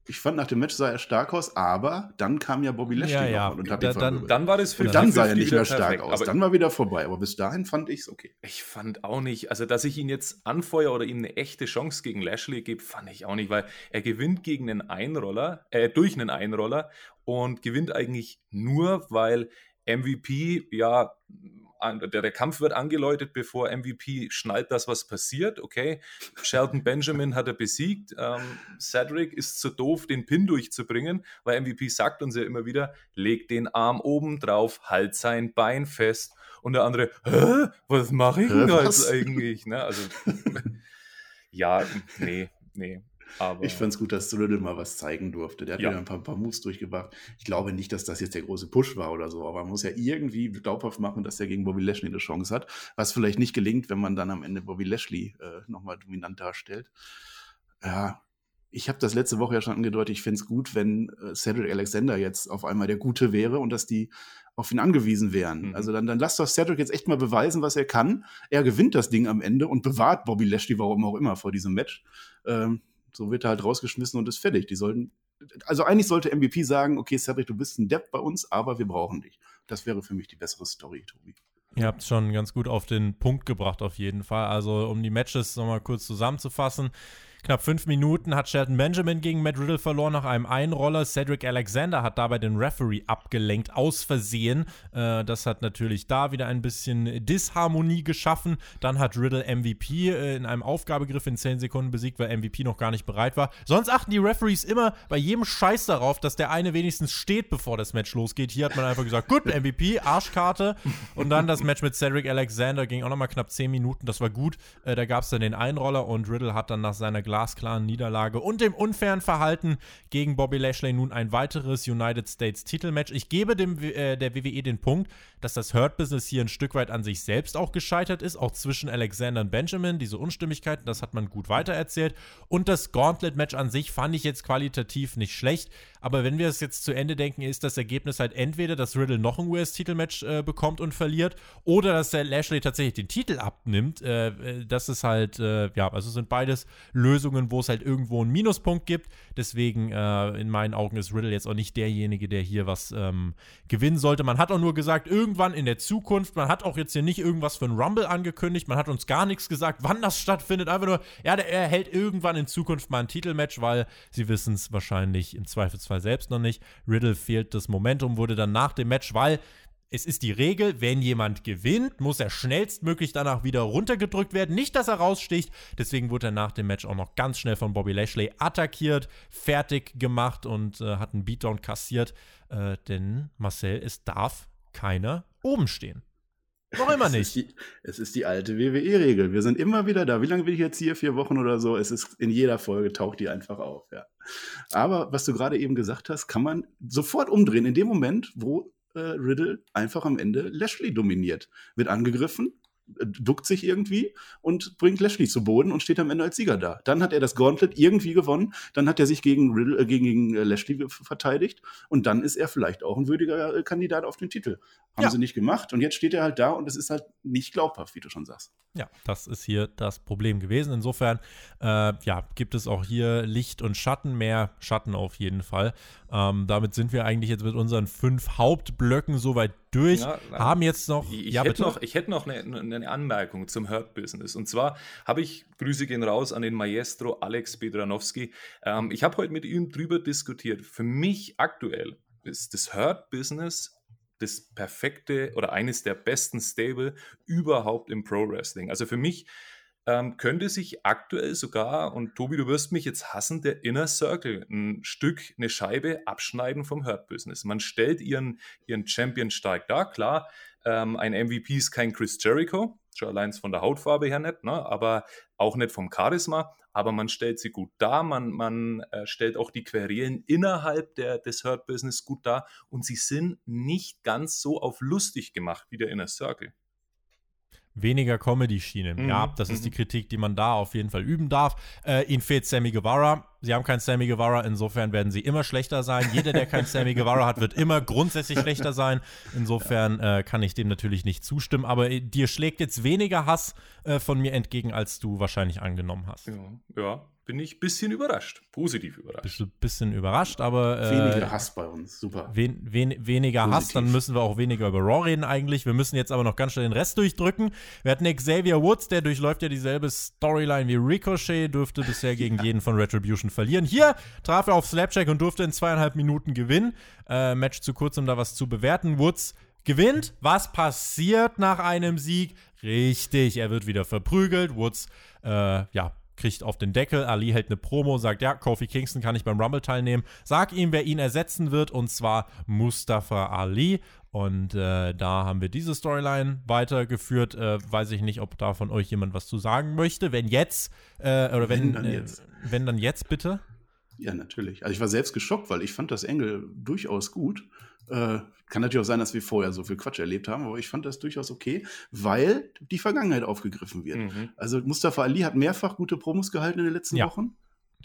ich fand, nach dem Match sah er stark aus, aber dann kam ja Bobby Lashley ja, ja. und hat da, ihn dann, dann war das für Und dann sah er nicht mehr stark perfekt. aus. Aber dann war wieder vorbei. Aber bis dahin fand ich es okay. Ich fand auch nicht, also dass ich ihn jetzt anfeuere oder ihm eine echte Chance gegen Lashley gebe, fand ich auch nicht, weil er gewinnt gegen einen Einroller, äh, durch einen Einroller und gewinnt eigentlich nur, weil MVP ja der, der Kampf wird angeläutet, bevor MVP schnallt, dass was passiert. Okay, Shelton Benjamin hat er besiegt. Ähm, Cedric ist zu doof, den Pin durchzubringen, weil MVP sagt uns ja immer wieder, leg den Arm oben drauf, halt sein Bein fest. Und der andere, Hä? was mache ich denn jetzt eigentlich? Ne? Also, ja, nee, nee. Aber ich fand es gut, dass Riddle mal was zeigen durfte. Der hat ja, ja ein paar, paar Moves durchgebracht. Ich glaube nicht, dass das jetzt der große Push war oder so, aber man muss ja irgendwie glaubhaft machen, dass er gegen Bobby Lashley eine Chance hat. Was vielleicht nicht gelingt, wenn man dann am Ende Bobby Lashley äh, nochmal dominant darstellt. Ja, ich habe das letzte Woche ja schon angedeutet, ich finde es gut, wenn äh, Cedric Alexander jetzt auf einmal der Gute wäre und dass die auf ihn angewiesen wären. Mhm. Also dann, dann lass doch Cedric jetzt echt mal beweisen, was er kann. Er gewinnt das Ding am Ende und bewahrt Bobby Lashley, warum auch immer, vor diesem Match. Ähm, so wird er halt rausgeschmissen und ist fertig. Die sollten, also eigentlich sollte MVP sagen, okay, Cedric, du bist ein Depp bei uns, aber wir brauchen dich. Das wäre für mich die bessere Story, Tobi. Ihr habt es schon ganz gut auf den Punkt gebracht, auf jeden Fall. Also, um die Matches nochmal kurz zusammenzufassen. Knapp fünf Minuten hat Shelton Benjamin gegen Matt Riddle verloren nach einem Einroller. Cedric Alexander hat dabei den Referee abgelenkt, aus Versehen. Äh, das hat natürlich da wieder ein bisschen Disharmonie geschaffen. Dann hat Riddle MVP äh, in einem Aufgabegriff in 10 Sekunden besiegt, weil MVP noch gar nicht bereit war. Sonst achten die Referees immer bei jedem Scheiß darauf, dass der eine wenigstens steht, bevor das Match losgeht. Hier hat man einfach gesagt, gut, MVP, Arschkarte. Und dann das Match mit Cedric Alexander ging auch nochmal knapp 10 Minuten. Das war gut. Äh, da gab es dann den Einroller und Riddle hat dann nach seiner glasklaren Niederlage und dem unfairen Verhalten gegen Bobby Lashley nun ein weiteres United States Titelmatch. Ich gebe dem, äh, der WWE den Punkt, dass das Hurt Business hier ein Stück weit an sich selbst auch gescheitert ist, auch zwischen Alexander und Benjamin, diese Unstimmigkeiten, das hat man gut weitererzählt. Und das Gauntlet-Match an sich fand ich jetzt qualitativ nicht schlecht. Aber wenn wir es jetzt zu Ende denken, ist das Ergebnis halt entweder, dass Riddle noch ein US-Titelmatch äh, bekommt und verliert, oder dass der Lashley tatsächlich den Titel abnimmt. Äh, äh, das ist halt, äh, ja, also sind beides Lösungen, wo es halt irgendwo einen Minuspunkt gibt. Deswegen, äh, in meinen Augen, ist Riddle jetzt auch nicht derjenige, der hier was ähm, gewinnen sollte. Man hat auch nur gesagt, irgendwann in der Zukunft, man hat auch jetzt hier nicht irgendwas für einen Rumble angekündigt, man hat uns gar nichts gesagt, wann das stattfindet. Einfach nur, ja, er hält irgendwann in Zukunft mal ein Titelmatch, weil sie wissen es wahrscheinlich im Zweifelsfall Zweifelsfall selbst noch nicht. Riddle fehlt das Momentum, wurde dann nach dem Match, weil es ist die Regel, wenn jemand gewinnt, muss er schnellstmöglich danach wieder runtergedrückt werden. Nicht, dass er raussticht. Deswegen wurde er nach dem Match auch noch ganz schnell von Bobby Lashley attackiert, fertig gemacht und äh, hat einen Beatdown kassiert. Äh, denn Marcel, es darf keiner oben stehen. Noch immer nicht. Es ist die, es ist die alte WWE-Regel. Wir sind immer wieder da. Wie lange bin ich jetzt hier? Vier Wochen oder so? Es ist in jeder Folge taucht die einfach auf, ja. Aber was du gerade eben gesagt hast, kann man sofort umdrehen. In dem Moment, wo äh, Riddle einfach am Ende Lashley dominiert. Wird angegriffen, duckt sich irgendwie und bringt Lashley zu Boden und steht am Ende als Sieger da. Dann hat er das Gauntlet irgendwie gewonnen, dann hat er sich gegen, Riddle, äh, gegen, gegen äh, Lashley verteidigt und dann ist er vielleicht auch ein würdiger äh, Kandidat auf den Titel. Haben ja. sie nicht gemacht und jetzt steht er halt da und es ist halt nicht glaubhaft, wie du schon sagst. Ja, das ist hier das Problem gewesen. Insofern, äh, ja, gibt es auch hier Licht und Schatten, mehr Schatten auf jeden Fall. Ähm, damit sind wir eigentlich jetzt mit unseren fünf Hauptblöcken soweit durch. Ja, haben jetzt noch. Ich, ja, hätte noch ich hätte noch eine, eine, eine Anmerkung zum Hurt Business. Und zwar habe ich, Grüße gehen raus an den Maestro Alex Bedranowski. Ähm, ich habe heute mit ihm drüber diskutiert. Für mich aktuell ist das Hurt Business das perfekte oder eines der besten Stable überhaupt im Pro Wrestling. Also für mich ähm, könnte sich aktuell sogar, und Tobi, du wirst mich jetzt hassen, der Inner Circle ein Stück, eine Scheibe abschneiden vom Hurt Business. Man stellt ihren, ihren Champion stark da, klar. Ähm, ein MVP ist kein Chris Jericho, schon allein von der Hautfarbe her nicht, ne? aber auch nicht vom Charisma. Aber man stellt sie gut dar, man, man äh, stellt auch die Querelen innerhalb der, des Hurt Business gut dar und sie sind nicht ganz so auf lustig gemacht wie der Inner Circle weniger Comedy-Schiene. Mhm. Ja, das ist die mhm. Kritik, die man da auf jeden Fall üben darf. Äh, ihnen fehlt Sammy Guevara. Sie haben keinen Sammy Guevara, insofern werden sie immer schlechter sein. Jeder, der keinen Sammy Guevara hat, wird immer grundsätzlich schlechter sein. Insofern äh, kann ich dem natürlich nicht zustimmen. Aber äh, dir schlägt jetzt weniger Hass äh, von mir entgegen, als du wahrscheinlich angenommen hast. Ja, ja bin ich ein bisschen überrascht. Positiv überrascht. Bist du ein bisschen überrascht, aber. Äh, weniger Hass bei uns, super. Wen, wen, weniger Positiv. Hass, dann müssen wir auch weniger über Raw reden eigentlich. Wir müssen jetzt aber noch ganz schnell den Rest durchdrücken. Wir hatten Xavier Woods, der durchläuft ja dieselbe Storyline wie Ricochet, dürfte bisher gegen jeden von Retribution verlieren. Hier traf er auf Slapjack und durfte in zweieinhalb Minuten gewinnen. Äh, Match zu kurz, um da was zu bewerten. Woods gewinnt. Was passiert nach einem Sieg? Richtig, er wird wieder verprügelt. Woods, äh, ja, kriegt auf den Deckel. Ali hält eine Promo, sagt, ja, Kofi Kingston kann ich beim Rumble teilnehmen. Sag ihm, wer ihn ersetzen wird, und zwar Mustafa Ali. Und äh, da haben wir diese Storyline weitergeführt. Äh, weiß ich nicht, ob da von euch jemand was zu sagen möchte. Wenn jetzt, äh, oder wenn, wenn dann, äh, jetzt. wenn dann jetzt bitte. Ja, natürlich. Also ich war selbst geschockt, weil ich fand das Engel durchaus gut. Äh, kann natürlich auch sein, dass wir vorher so viel Quatsch erlebt haben, aber ich fand das durchaus okay, weil die Vergangenheit aufgegriffen wird. Mhm. Also Mustafa Ali hat mehrfach gute Promos gehalten in den letzten ja, Wochen,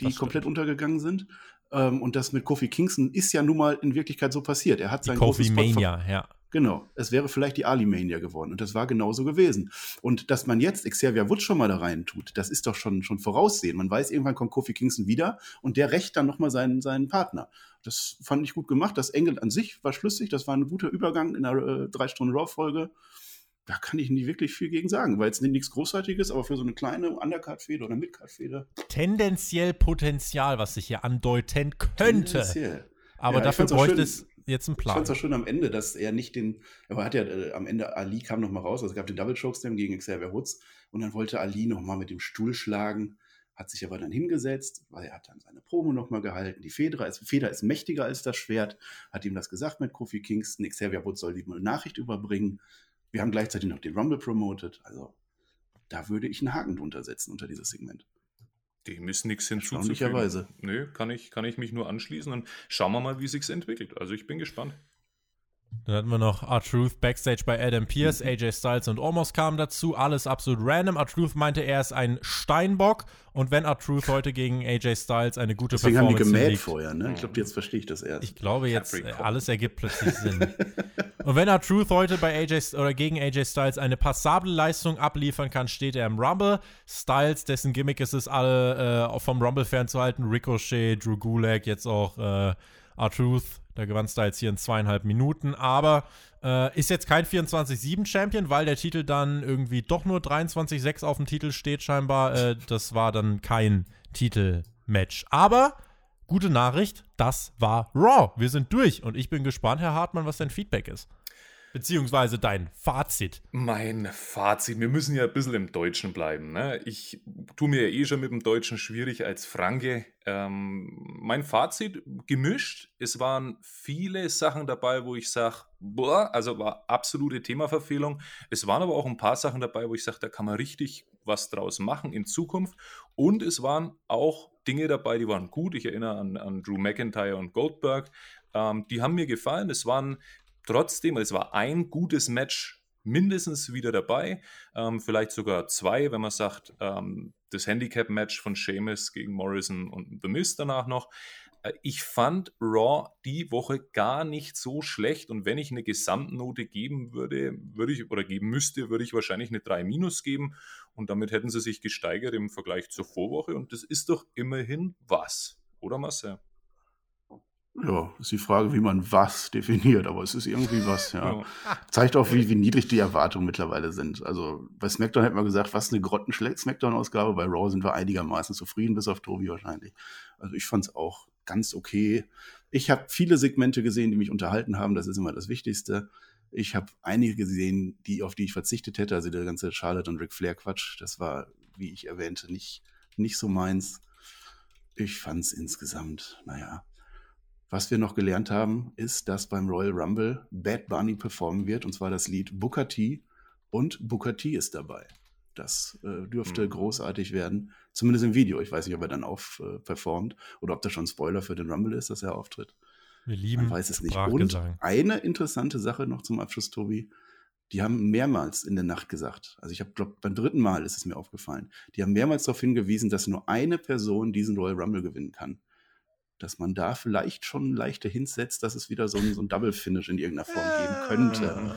die komplett untergegangen sind. Ähm, und das mit Kofi Kingston ist ja nun mal in Wirklichkeit so passiert. Er hat sein Kofi Mania, ja. Genau. Es wäre vielleicht die Ali Mania geworden. Und das war genauso gewesen. Und dass man jetzt Xavier Woods schon mal da rein tut, das ist doch schon, schon voraussehen. Man weiß, irgendwann kommt Kofi Kingston wieder und der rächt dann nochmal seinen, seinen Partner. Das fand ich gut gemacht. Das Engel an sich war schlüssig. Das war ein guter Übergang in einer äh, drei Stunden Raw-Folge. Da kann ich nicht wirklich viel gegen sagen, weil jetzt nichts Großartiges, aber für so eine kleine Undercard-Feder oder Midcard-Feder. Tendenziell Potenzial, was sich hier andeuten könnte. Tendenziell. Aber ja, dafür bräuchte es jetzt einen Plan. Ich fand es auch schön am Ende, dass er nicht den, er hat ja äh, am Ende, Ali kam noch mal raus, also es gab den Double Chokeslam gegen Xavier Woods und dann wollte Ali noch mal mit dem Stuhl schlagen hat sich aber dann hingesetzt, weil er hat dann seine Promo nochmal gehalten. Die Feder ist, Feder ist mächtiger als das Schwert, hat ihm das gesagt mit Kofi Kingston. Xavier Woods soll die Nachricht überbringen. Wir haben gleichzeitig noch den Rumble promoted. Also da würde ich einen Haken drunter setzen unter dieses Segment. Die müssen nichts hinzuzufügen. Nö, kann ich, kann ich mich nur anschließen und schauen wir mal, wie sich's entwickelt. Also ich bin gespannt. Dann hatten wir noch R-Truth Backstage bei Adam Pierce, mhm. AJ Styles und Omos kamen dazu. Alles absolut random. R-Truth meinte, er ist ein Steinbock. Und wenn R-Truth heute gegen AJ Styles eine gute Deswegen Performance haben die gemäht vorher, ne? Ich glaube, jetzt verstehe ich das erst. Ich glaube jetzt, äh, alles ergibt plötzlich Sinn. und wenn R-Truth heute bei AJ oder gegen AJ Styles eine passable Leistung abliefern kann, steht er im Rumble. Styles, dessen Gimmick ist es, alle äh, vom Rumble fernzuhalten. Ricochet, Drew Gulak, jetzt auch äh, R-Truth da gewann es da jetzt hier in zweieinhalb Minuten, aber äh, ist jetzt kein 24-7-Champion, weil der Titel dann irgendwie doch nur 23-6 auf dem Titel steht, scheinbar. Äh, das war dann kein Titelmatch. Aber gute Nachricht, das war Raw. Wir sind durch und ich bin gespannt, Herr Hartmann, was dein Feedback ist. Beziehungsweise dein Fazit. Mein Fazit. Wir müssen ja ein bisschen im Deutschen bleiben. Ne? Ich tue mir ja eh schon mit dem Deutschen schwierig als Franke. Ähm, mein Fazit gemischt. Es waren viele Sachen dabei, wo ich sage, boah, also war absolute Themaverfehlung. Es waren aber auch ein paar Sachen dabei, wo ich sage, da kann man richtig was draus machen in Zukunft. Und es waren auch Dinge dabei, die waren gut. Ich erinnere an, an Drew McIntyre und Goldberg. Ähm, die haben mir gefallen. Es waren trotzdem, es war ein gutes Match mindestens wieder dabei, ähm, vielleicht sogar zwei, wenn man sagt, ähm, das Handicap-Match von Sheamus gegen Morrison und The Miz danach noch. Äh, ich fand Raw die Woche gar nicht so schlecht und wenn ich eine Gesamtnote geben würde, würde ich oder geben müsste, würde ich wahrscheinlich eine 3 minus geben und damit hätten sie sich gesteigert im Vergleich zur Vorwoche und das ist doch immerhin was, oder Marcel? Ja, ist die Frage, wie man was definiert, aber es ist irgendwie was, ja. Zeigt auch, wie, wie niedrig die Erwartungen mittlerweile sind. Also bei SmackDown hätte man gesagt, was eine grottenschlechte SmackDown-Ausgabe, bei Raw sind wir einigermaßen zufrieden, bis auf Tobi wahrscheinlich. Also ich fand es auch ganz okay. Ich habe viele Segmente gesehen, die mich unterhalten haben, das ist immer das Wichtigste. Ich habe einige gesehen, die, auf die ich verzichtet hätte, also der ganze Charlotte und Ric Flair Quatsch, das war, wie ich erwähnte, nicht, nicht so meins. Ich fand es insgesamt, naja, was wir noch gelernt haben, ist, dass beim Royal Rumble Bad Bunny performen wird, und zwar das Lied Booker T. Und Booker T ist dabei. Das äh, dürfte mhm. großartig werden, zumindest im Video. Ich weiß nicht, ob er dann auf äh, performt oder ob das schon Spoiler für den Rumble ist, dass er auftritt. Wir lieben Man weiß es nicht. Und eine interessante Sache noch zum Abschluss, Tobi. Die haben mehrmals in der Nacht gesagt, also ich habe, glaube beim dritten Mal ist es mir aufgefallen, die haben mehrmals darauf hingewiesen, dass nur eine Person diesen Royal Rumble gewinnen kann dass man da vielleicht schon leichter hinsetzt, dass es wieder so ein, so ein Double-Finish in irgendeiner Form geben könnte.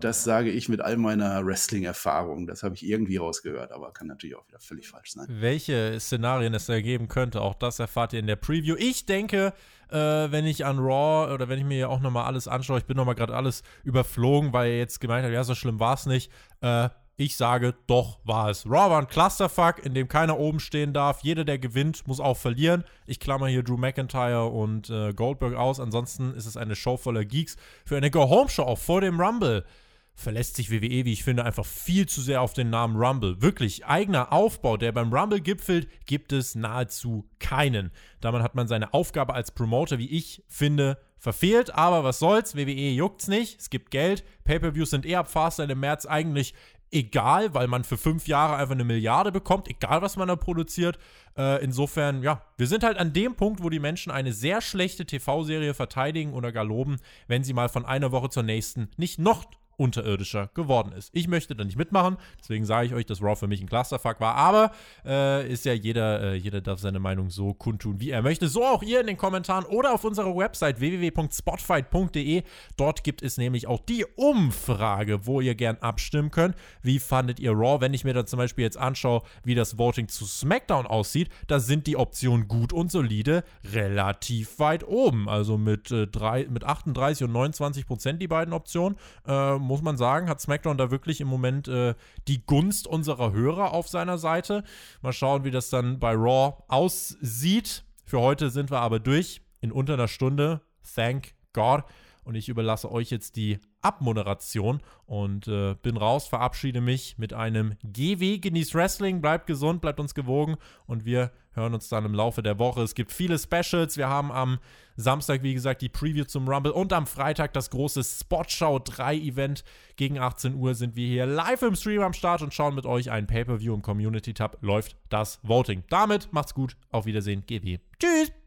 Das sage ich mit all meiner Wrestling-Erfahrung. Das habe ich irgendwie rausgehört, aber kann natürlich auch wieder völlig falsch sein. Welche Szenarien es da geben könnte, auch das erfahrt ihr in der Preview. Ich denke, äh, wenn ich an Raw oder wenn ich mir ja auch nochmal alles anschaue, ich bin nochmal gerade alles überflogen, weil ihr jetzt gemeint habt, ja, so schlimm war es nicht. Äh, ich sage, doch war es. Raw war ein Clusterfuck, in dem keiner oben stehen darf. Jeder, der gewinnt, muss auch verlieren. Ich klammer hier Drew McIntyre und äh, Goldberg aus. Ansonsten ist es eine Show voller Geeks. Für eine Go-Home-Show auch vor dem Rumble verlässt sich WWE, wie ich finde, einfach viel zu sehr auf den Namen Rumble. Wirklich, eigener Aufbau, der beim Rumble gipfelt, gibt es nahezu keinen. Damit hat man seine Aufgabe als Promoter, wie ich finde, verfehlt. Aber was soll's, WWE juckt's nicht. Es gibt Geld. Pay-Per-Views sind eher ab Fastlane im März eigentlich egal, weil man für fünf Jahre einfach eine Milliarde bekommt, egal was man da produziert. Äh, insofern, ja, wir sind halt an dem Punkt, wo die Menschen eine sehr schlechte TV-Serie verteidigen oder gar loben, wenn sie mal von einer Woche zur nächsten nicht noch unterirdischer geworden ist. Ich möchte da nicht mitmachen, deswegen sage ich euch, dass Raw für mich ein Clusterfuck war, aber äh, ist ja jeder, äh, jeder darf seine Meinung so kundtun, wie er möchte. So auch ihr in den Kommentaren oder auf unserer Website www.spotfight.de. Dort gibt es nämlich auch die Umfrage, wo ihr gern abstimmen könnt. Wie fandet ihr Raw? Wenn ich mir da zum Beispiel jetzt anschaue, wie das Voting zu SmackDown aussieht, da sind die Optionen gut und solide relativ weit oben. Also mit, äh, drei, mit 38 und 29 Prozent die beiden Optionen. Ähm, muss man sagen, hat SmackDown da wirklich im Moment äh, die Gunst unserer Hörer auf seiner Seite. Mal schauen, wie das dann bei Raw aussieht. Für heute sind wir aber durch in unter einer Stunde. Thank God. Und ich überlasse euch jetzt die Abmoderation und äh, bin raus, verabschiede mich mit einem GW. Genießt Wrestling, bleibt gesund, bleibt uns gewogen und wir hören uns dann im Laufe der Woche. Es gibt viele Specials. Wir haben am Samstag, wie gesagt, die Preview zum Rumble und am Freitag das große Spotshow 3 Event. Gegen 18 Uhr sind wir hier live im Stream am Start und schauen mit euch ein Pay-Per-View im Community Tab. Läuft das Voting. Damit macht's gut. Auf Wiedersehen. GW. Tschüss.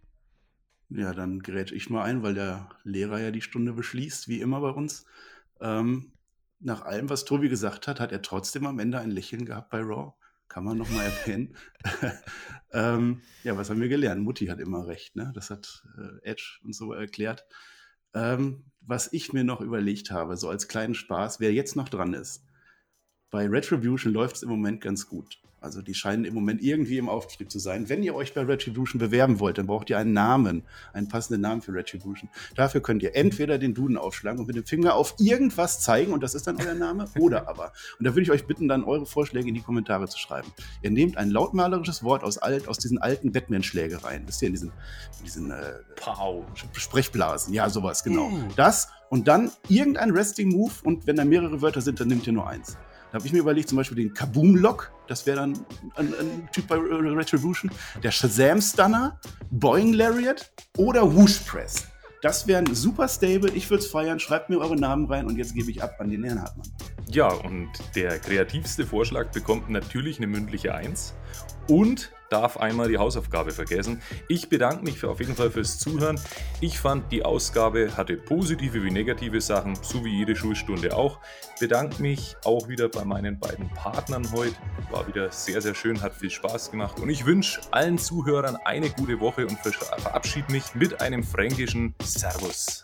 Ja, dann gerät ich mal ein, weil der Lehrer ja die Stunde beschließt, wie immer bei uns. Ähm, nach allem, was Tobi gesagt hat, hat er trotzdem am Ende ein Lächeln gehabt bei Raw. Kann man nochmal erwähnen. ähm, ja, was haben wir gelernt? Mutti hat immer recht, ne? Das hat äh, Edge und so erklärt. Ähm, was ich mir noch überlegt habe, so als kleinen Spaß, wer jetzt noch dran ist. Bei Retribution läuft es im Moment ganz gut. Also die scheinen im Moment irgendwie im Auftrieb zu sein. Wenn ihr euch bei Retribution bewerben wollt, dann braucht ihr einen Namen, einen passenden Namen für Retribution. Dafür könnt ihr entweder den Duden aufschlagen und mit dem Finger auf irgendwas zeigen und das ist dann euer Name, oder aber. Und da würde ich euch bitten, dann eure Vorschläge in die Kommentare zu schreiben. Ihr nehmt ein lautmalerisches Wort aus, alt, aus diesen alten Batman-Schlägereien. Wisst ihr, in diesen, in diesen äh, Sprechblasen. Ja, sowas, genau. Mm. Das und dann irgendein Wrestling-Move und wenn da mehrere Wörter sind, dann nehmt ihr nur eins. Da habe ich mir überlegt, zum Beispiel den Kaboom-Lock, das wäre dann ein, ein, Typ bei Retribution, der Shazam-Stunner, Boeing Lariat oder Whoosh Press. Das wäre ein super Stable. Ich würde es feiern. Schreibt mir eure Namen rein und jetzt gebe ich ab an den Herrn Hartmann. Ja, und der kreativste Vorschlag bekommt natürlich eine mündliche Eins und darf einmal die Hausaufgabe vergessen. Ich bedanke mich auf jeden Fall fürs Zuhören. Ich fand, die Ausgabe hatte positive wie negative Sachen, so wie jede Schulstunde auch. Bedanke mich auch wieder bei meinen beiden Partnern heute. War wieder sehr, sehr schön, hat viel Spaß gemacht. Und ich wünsche allen Zuhörern eine gute Woche und verabschiede mich mit einem fränkischen Servus.